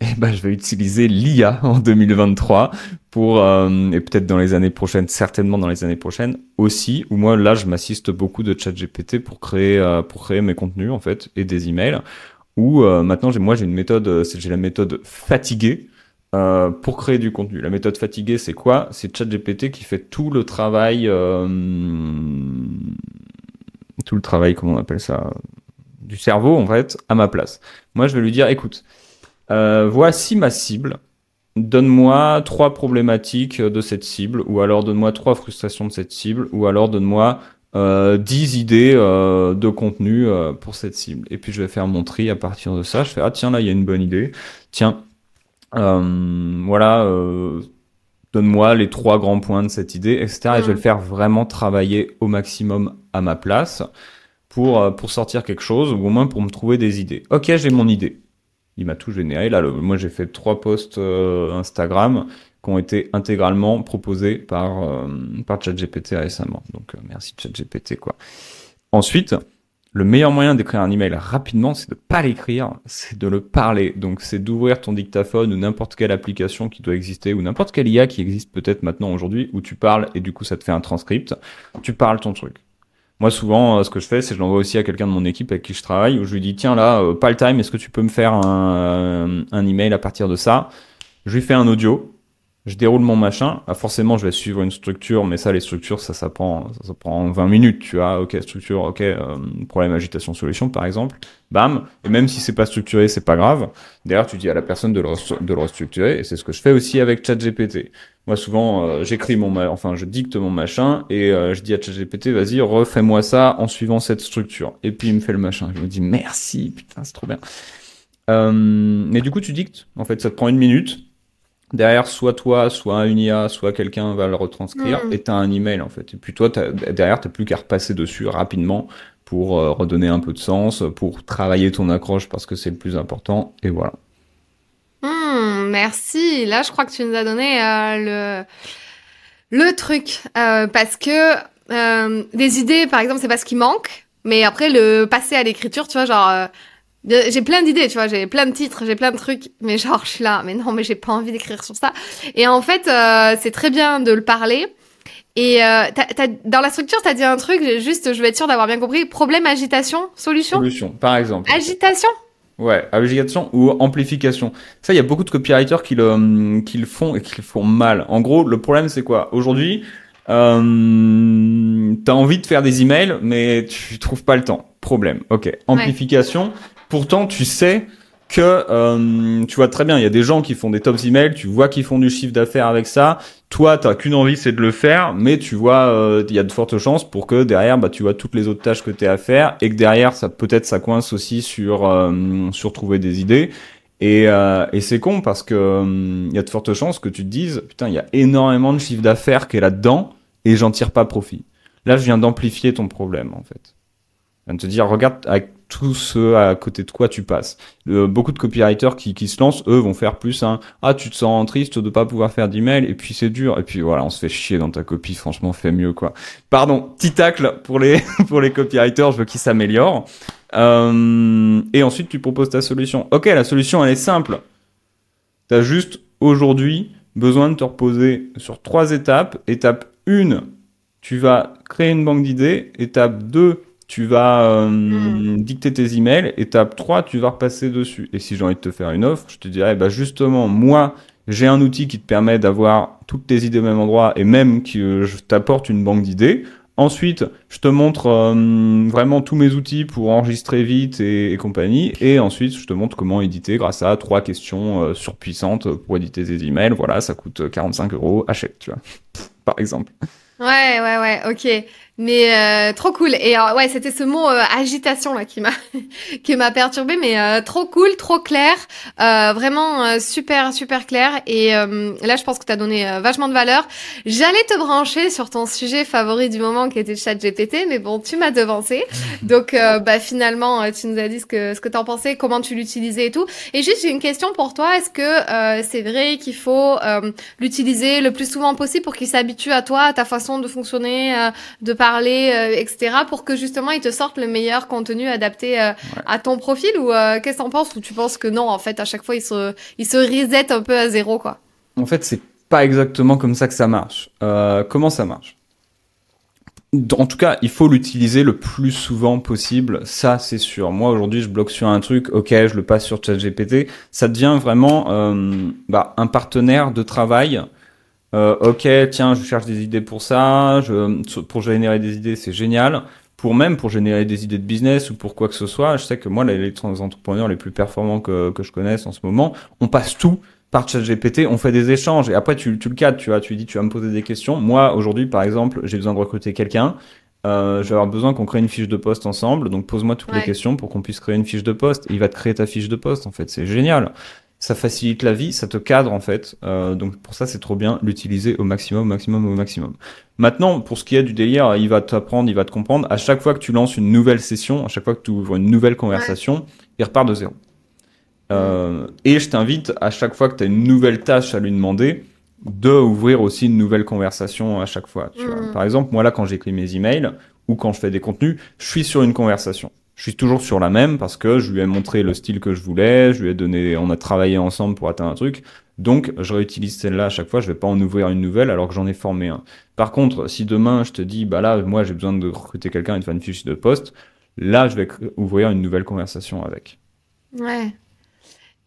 eh ben, je vais utiliser l'IA en 2023 pour euh, et peut-être dans les années prochaines, certainement dans les années prochaines aussi. Où moi là, je m'assiste beaucoup de ChatGPT pour créer euh, pour créer mes contenus en fait et des emails. Ou euh, maintenant, moi j'ai une méthode, j'ai la méthode fatiguée pour créer du contenu. La méthode fatiguée, c'est quoi? C'est ChatGPT qui fait tout le travail, tout le travail, comment on appelle ça, du cerveau en fait, à ma place. Moi, je vais lui dire, écoute euh, voici ma cible. Donne-moi trois problématiques de cette cible, ou alors donne-moi trois frustrations de cette cible, ou alors donne-moi euh, 10 idées euh, de contenu euh, pour cette cible. Et puis je vais faire mon tri à partir de ça. Je fais ah tiens là il y a une bonne idée. Tiens euh, voilà donne-moi les trois grands points de cette idée, etc. Et je vais le faire vraiment travailler au maximum à ma place pour pour sortir quelque chose ou au moins pour me trouver des idées. Ok j'ai mon idée il m'a tout généré. Là, moi, j'ai fait trois posts euh, Instagram qui ont été intégralement proposés par, euh, par ChatGPT récemment. Donc, euh, merci ChatGPT, quoi. Ensuite, le meilleur moyen d'écrire un email rapidement, c'est de pas l'écrire, c'est de le parler. Donc, c'est d'ouvrir ton dictaphone ou n'importe quelle application qui doit exister ou n'importe quelle IA qui existe peut-être maintenant aujourd'hui où tu parles et du coup, ça te fait un transcript. Tu parles ton truc. Moi, souvent, euh, ce que je fais, c'est que je l'envoie aussi à quelqu'un de mon équipe avec qui je travaille, où je lui dis, tiens, là, euh, pas le time, est-ce que tu peux me faire un, euh, un email à partir de ça? Je lui fais un audio, je déroule mon machin. Ah, forcément, je vais suivre une structure, mais ça, les structures, ça, ça prend, ça, prend 20 minutes, tu vois. Ok, structure, ok, euh, problème, agitation, solution, par exemple. Bam. Et même si c'est pas structuré, c'est pas grave. Derrière, tu dis à la personne de le, restructurer. Et c'est ce que je fais aussi avec ChatGPT. Moi, souvent, euh, j'écris mon, enfin, je dicte mon machin et euh, je dis à ChatGPT, vas-y, refais-moi ça en suivant cette structure. Et puis, il me fait le machin. Je me dis, merci, putain, c'est trop bien. Mais du coup, tu dictes. En fait, ça te prend une minute derrière, soit toi, soit une IA, soit quelqu'un va le retranscrire, mmh. et tu as un email en fait. Et puis toi, as, derrière, tu plus qu'à repasser dessus rapidement pour euh, redonner un peu de sens, pour travailler ton accroche parce que c'est le plus important, et voilà. Mmh, merci. Là, je crois que tu nous as donné euh, le, le truc, euh, parce que des idées, par exemple, c'est pas ce qui manque, mais après, le passer à l'écriture, tu vois, genre j'ai plein d'idées, tu vois, j'ai plein de titres, j'ai plein de trucs, mais genre je suis là, mais non, mais j'ai pas envie d'écrire sur ça. Et en fait, euh, c'est très bien de le parler. Et euh, t as, t as, dans la structure, tu as dit un truc, juste, je vais être sûre d'avoir bien compris. Problème, agitation, solution? Solution, par exemple. Agitation? Ouais, agitation ou amplification. Ça, il y a beaucoup de copywriters qui le, qui le font et qui le font mal. En gros, le problème, c'est quoi? Aujourd'hui, euh, t'as envie de faire des emails, mais tu trouves pas le temps. Problème. Ok. Amplification. Ouais pourtant tu sais que euh, tu vois très bien, il y a des gens qui font des tops emails, tu vois qu'ils font du chiffre d'affaires avec ça. Toi, t'as qu'une envie, c'est de le faire, mais tu vois, euh, il y a de fortes chances pour que derrière, bah, tu vois toutes les autres tâches que tu as à faire et que derrière, ça peut-être ça coince aussi sur euh, sur trouver des idées. Et, euh, et c'est con parce que il y a de fortes chances que tu te dises, putain, il y a énormément de chiffre d'affaires qui est là-dedans et j'en tire pas profit. Là, je viens d'amplifier ton problème en fait. De te dire, regarde avec tous ceux à côté de quoi tu passes. Euh, beaucoup de copywriters qui, qui se lancent, eux, vont faire plus un ah tu te sens triste de pas pouvoir faire d'email et puis c'est dur et puis voilà on se fait chier dans ta copie. Franchement, fais mieux quoi. Pardon, petit tacle pour les pour les copywriters, je veux qu'ils s'améliorent. Euh, et ensuite tu proposes ta solution. Ok, la solution elle est simple. T'as juste aujourd'hui besoin de te reposer sur trois étapes. Étape 1, tu vas créer une banque d'idées. Étape 2, tu vas euh, mm. dicter tes emails. Étape 3, tu vas repasser dessus. Et si j'ai envie de te faire une offre, je te dirais, bah justement, moi, j'ai un outil qui te permet d'avoir toutes tes idées au même endroit et même que je t'apporte une banque d'idées. Ensuite, je te montre euh, vraiment tous mes outils pour enregistrer vite et, et, compagnie. Et ensuite, je te montre comment éditer grâce à trois questions euh, surpuissantes pour éditer des emails. Voilà, ça coûte 45 euros. Achète, tu vois, par exemple. Ouais, ouais, ouais, ok. Mais euh, trop cool. Et euh, ouais, c'était ce mot euh, agitation là qui m'a qui m'a perturbé, mais euh, trop cool, trop clair, euh, vraiment super super clair. Et là, je pense que tu as donné vachement de valeur. J'allais te brancher sur ton sujet favori du moment qui était ChatGPT, mais bon, tu m'as devancé. Donc bah finalement, tu nous as dit ce que ce que t'en pensais, comment tu l'utilisais et tout. Et juste j'ai une question pour toi. Est-ce que c'est vrai qu'il faut l'utiliser le plus souvent possible pour qu'il s'habitue à toi, à ta façon de fonctionner, de parler, etc. pour que justement il te sorte le meilleur contenu adapté à ton profil ou qu'est-ce que t'en penses? Ou tu penses que non en fait à chaque fois il se il se reset un peu à zéro quoi? En fait c'est pas exactement comme ça que ça marche. comment ça marche? En tout cas, il faut l'utiliser le plus souvent possible. Ça, c'est sûr. Moi, aujourd'hui, je bloque sur un truc. Ok, je le passe sur ChatGPT. Ça devient vraiment euh, bah, un partenaire de travail. Euh, ok, tiens, je cherche des idées pour ça. Je, pour générer des idées, c'est génial. Pour même pour générer des idées de business ou pour quoi que ce soit, je sais que moi, les, les entrepreneurs les plus performants que, que je connaisse en ce moment, on passe tout par ChatGPT, on fait des échanges et après tu, tu le cadres, tu vois, tu dis tu vas me poser des questions. Moi aujourd'hui par exemple, j'ai besoin de recruter quelqu'un. Euh, je vais avoir besoin qu'on crée une fiche de poste ensemble, donc pose-moi toutes les questions pour qu'on puisse créer une fiche de poste. il va te créer ta fiche de poste en fait, c'est génial. Ça facilite la vie, ça te cadre en fait. Euh, donc pour ça c'est trop bien, l'utiliser au maximum, au maximum, au maximum. Maintenant pour ce qui est du délire, il va t'apprendre, il va te comprendre. À chaque fois que tu lances une nouvelle session, à chaque fois que tu ouvres une nouvelle conversation, il repart de zéro. Euh, et je t'invite à chaque fois que tu as une nouvelle tâche à lui demander, de ouvrir aussi une nouvelle conversation à chaque fois. Tu vois. Mm. Par exemple, moi là, quand j'écris mes emails ou quand je fais des contenus, je suis sur une conversation. Je suis toujours sur la même parce que je lui ai montré le style que je voulais, je lui ai donné, on a travaillé ensemble pour atteindre un truc. Donc, je réutilise celle-là à chaque fois. Je vais pas en ouvrir une nouvelle alors que j'en ai formé un. Par contre, si demain je te dis, bah là, moi j'ai besoin de recruter quelqu'un et de faire une fiche de poste, là, je vais ouvrir une nouvelle conversation avec. Ouais.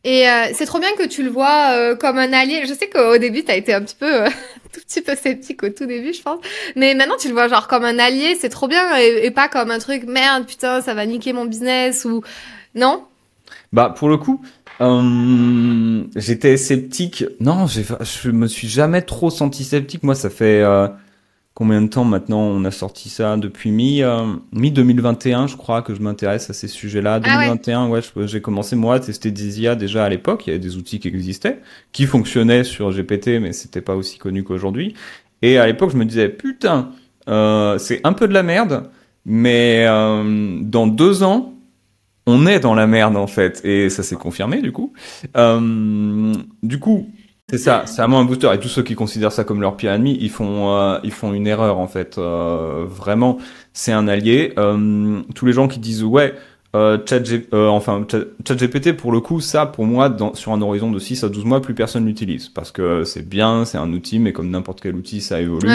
Et euh, c'est trop bien que tu le vois euh, comme un allié. Je sais qu'au début, tu as été un petit peu, euh, tout petit peu sceptique au tout début, je pense. Mais maintenant, tu le vois genre comme un allié. C'est trop bien et, pas comme un truc merde, putain, ça va niquer mon business ou non? Bah pour le coup, j'étais sceptique. Non, je me suis jamais trop senti sceptique. Moi, ça fait combien de temps maintenant on a sorti ça depuis mi euh, mi 2021 je crois que je m'intéresse à ces sujets-là. 2021 ah ouais, j'ai commencé moi à tester des IA déjà à l'époque il y avait des outils qui existaient qui fonctionnaient sur GPT mais c'était pas aussi connu qu'aujourd'hui. Et à l'époque je me disais putain euh, c'est un peu de la merde mais euh, dans deux ans on est dans la merde en fait. Et ça s'est confirmé du coup. Du coup c'est ça, c'est vraiment un booster. Et tous ceux qui considèrent ça comme leur pire ennemi, ils font, euh, ils font une erreur en fait. Euh, vraiment, c'est un allié. Euh, tous les gens qui disent ouais, euh, chat, enfin ChatGPT pour le coup, ça pour moi, dans, sur un horizon de 6 à 12 mois, plus personne l'utilise parce que c'est bien, c'est un outil, mais comme n'importe quel outil, ça évolue.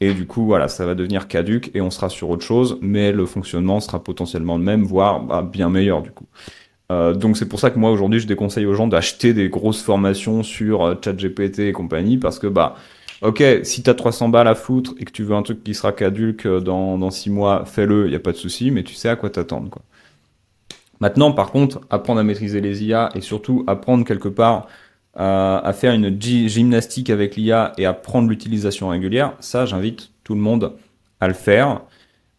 Et du coup, voilà, ça va devenir caduque et on sera sur autre chose, mais le fonctionnement sera potentiellement le même, voire bah, bien meilleur du coup. Euh, donc c'est pour ça que moi aujourd'hui je déconseille aux gens d'acheter des grosses formations sur euh, ChatGPT et compagnie parce que bah ok si t'as 300 balles à foutre et que tu veux un truc qui sera caduque euh, dans, dans 6 mois fais-le y a pas de souci mais tu sais à quoi t'attendre quoi. Maintenant par contre apprendre à maîtriser les IA et surtout apprendre quelque part à faire une gymnastique avec l'IA et à prendre l'utilisation régulière ça j'invite tout le monde à le faire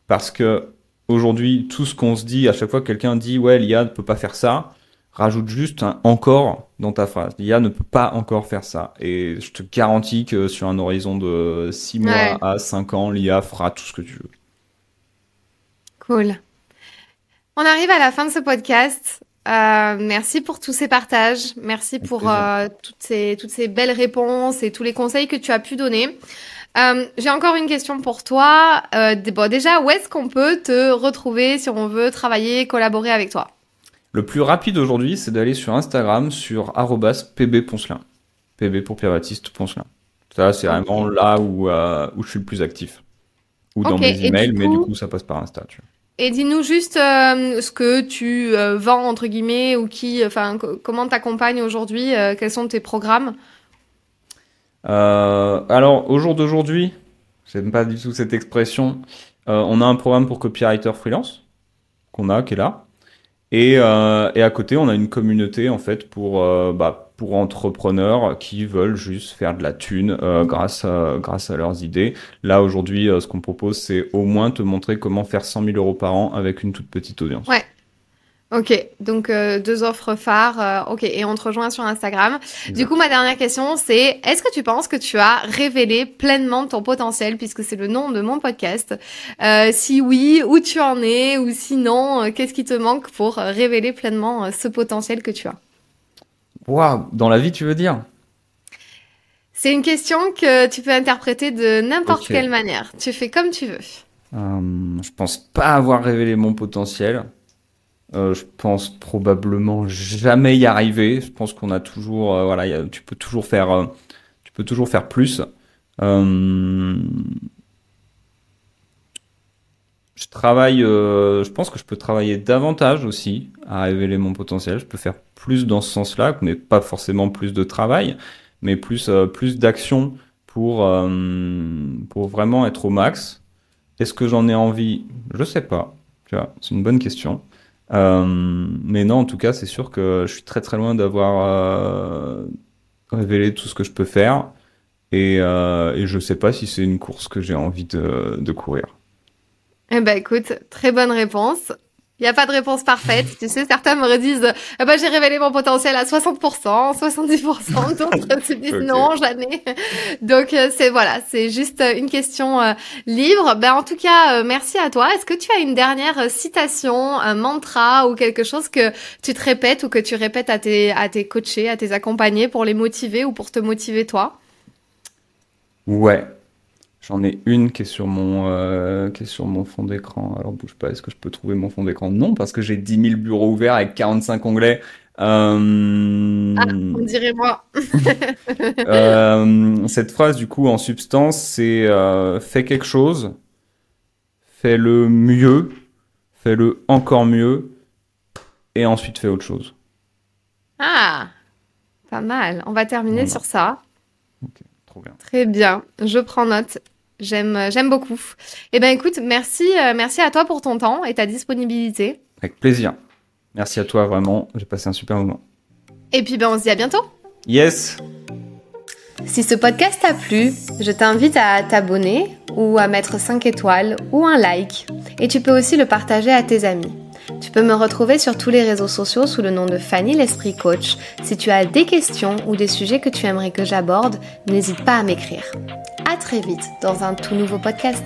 parce que aujourd'hui, tout ce qu'on se dit, à chaque fois que quelqu'un dit ouais, l'IA ne peut pas faire ça, rajoute juste un encore dans ta phrase. L'IA ne peut pas encore faire ça. Et je te garantis que sur un horizon de 6 mois à 5 ans, l'IA fera tout ce que tu veux. Cool. On arrive à la fin de ce podcast. Euh, merci pour tous ces partages. Merci pour euh, toutes, ces, toutes ces belles réponses et tous les conseils que tu as pu donner. Euh, j'ai encore une question pour toi. Euh, bon, déjà, où est-ce qu'on peut te retrouver si on veut travailler, collaborer avec toi? Le plus rapide aujourd'hui, c'est d'aller sur Instagram sur @pbponcelin. PB pour Pierre Baptiste Poncelin. Ça, c'est vraiment là où, euh, où je suis le plus actif. Ou dans mes emails, mais du coup, ça passe par Insta. Tu vois. Et dis-nous juste euh, ce que tu euh, vends entre guillemets ou qui, enfin, comment t'accompagnes aujourd'hui, quels sont tes programmes? Euh, alors, au jour d'aujourd'hui, j'aime pas du tout cette expression, euh, on a un programme pour copywriter freelance qu'on a, qui est là. Et, euh, et, à côté, on a une communauté en fait pour euh, bah, pour entrepreneurs qui veulent juste faire de la thune euh, grâce à, grâce à leurs idées. Là aujourd'hui, ce qu'on propose, c'est au moins te montrer comment faire 100 000 euros par an avec une toute petite audience. Ouais. Ok, donc euh, deux offres phares. Euh, ok, et on te rejoint sur Instagram. Du coup, ma dernière question, c'est est-ce que tu penses que tu as révélé pleinement ton potentiel, puisque c'est le nom de mon podcast euh, Si oui, où tu en es, ou sinon, qu'est-ce qui te manque pour révéler pleinement ce potentiel que tu as? Waouh, dans la vie, tu veux dire? C'est une question que tu peux interpréter de n'importe quelle manière. Tu fais comme tu veux. Euh, je pense pas avoir révélé mon potentiel. Euh, je pense probablement jamais y arriver. Je pense qu'on a toujours, euh, voilà, tu peux toujours faire, euh, tu peux toujours faire plus. Je travaille, je pense que je peux travailler davantage aussi à révéler mon potentiel. Je peux faire plus dans ce sens-là, mais pas forcément plus de travail, mais plus, plus d'action pour, pour vraiment être au max. Est-ce que j'en ai envie? Je sais pas. Tu vois, c'est une bonne question. Euh, mais non, en tout cas, c'est sûr que je suis très très loin d'avoir euh, révélé tout ce que je peux faire. Et, euh, je sais pas si c'est une course que j'ai envie de, de courir. Eh ben écoute, très bonne réponse. Il n'y a pas de réponse parfaite. Tu sais, certains me redisent, eh ben, j'ai révélé mon potentiel à 60%, 70%, d'autres se disent non, jamais. Donc, euh, c'est voilà, c'est juste euh, une question euh, libre. Ben, en tout cas, merci à toi. Est-ce que tu as une dernière citation, un mantra ou quelque chose que tu te répètes ou que tu répètes à tes, à tes coachés, à tes accompagnés pour les motiver ou pour te motiver toi? Ouais, J'en ai une qui est sur mon, euh, qui est sur mon fond d'écran. Alors bouge pas, est-ce que je peux trouver mon fond d'écran? Non, parce que j'ai 10 000 bureaux ouverts avec 45 onglets. Euh... Ah, on dirait moi. euh, cette phrase, du coup, en substance, c'est euh, fais quelque chose, fais-le mieux, fais-le encore mieux, et ensuite fais autre chose. Ah, pas mal. On va terminer voilà. sur ça. Ok, trop bien. Très bien, je prends note. J'aime, j'aime beaucoup. Eh ben, écoute, merci, euh, merci à toi pour ton temps et ta disponibilité. Avec plaisir. Merci à toi, vraiment. J'ai passé un super moment. Et puis, ben, on se dit à bientôt. Yes. Si ce podcast t'a plu, je t'invite à t'abonner ou à mettre 5 étoiles ou un like. Et tu peux aussi le partager à tes amis. Tu peux me retrouver sur tous les réseaux sociaux sous le nom de Fanny l'Esprit Coach. Si tu as des questions ou des sujets que tu aimerais que j'aborde, n'hésite pas à m'écrire. Très vite dans un tout nouveau podcast.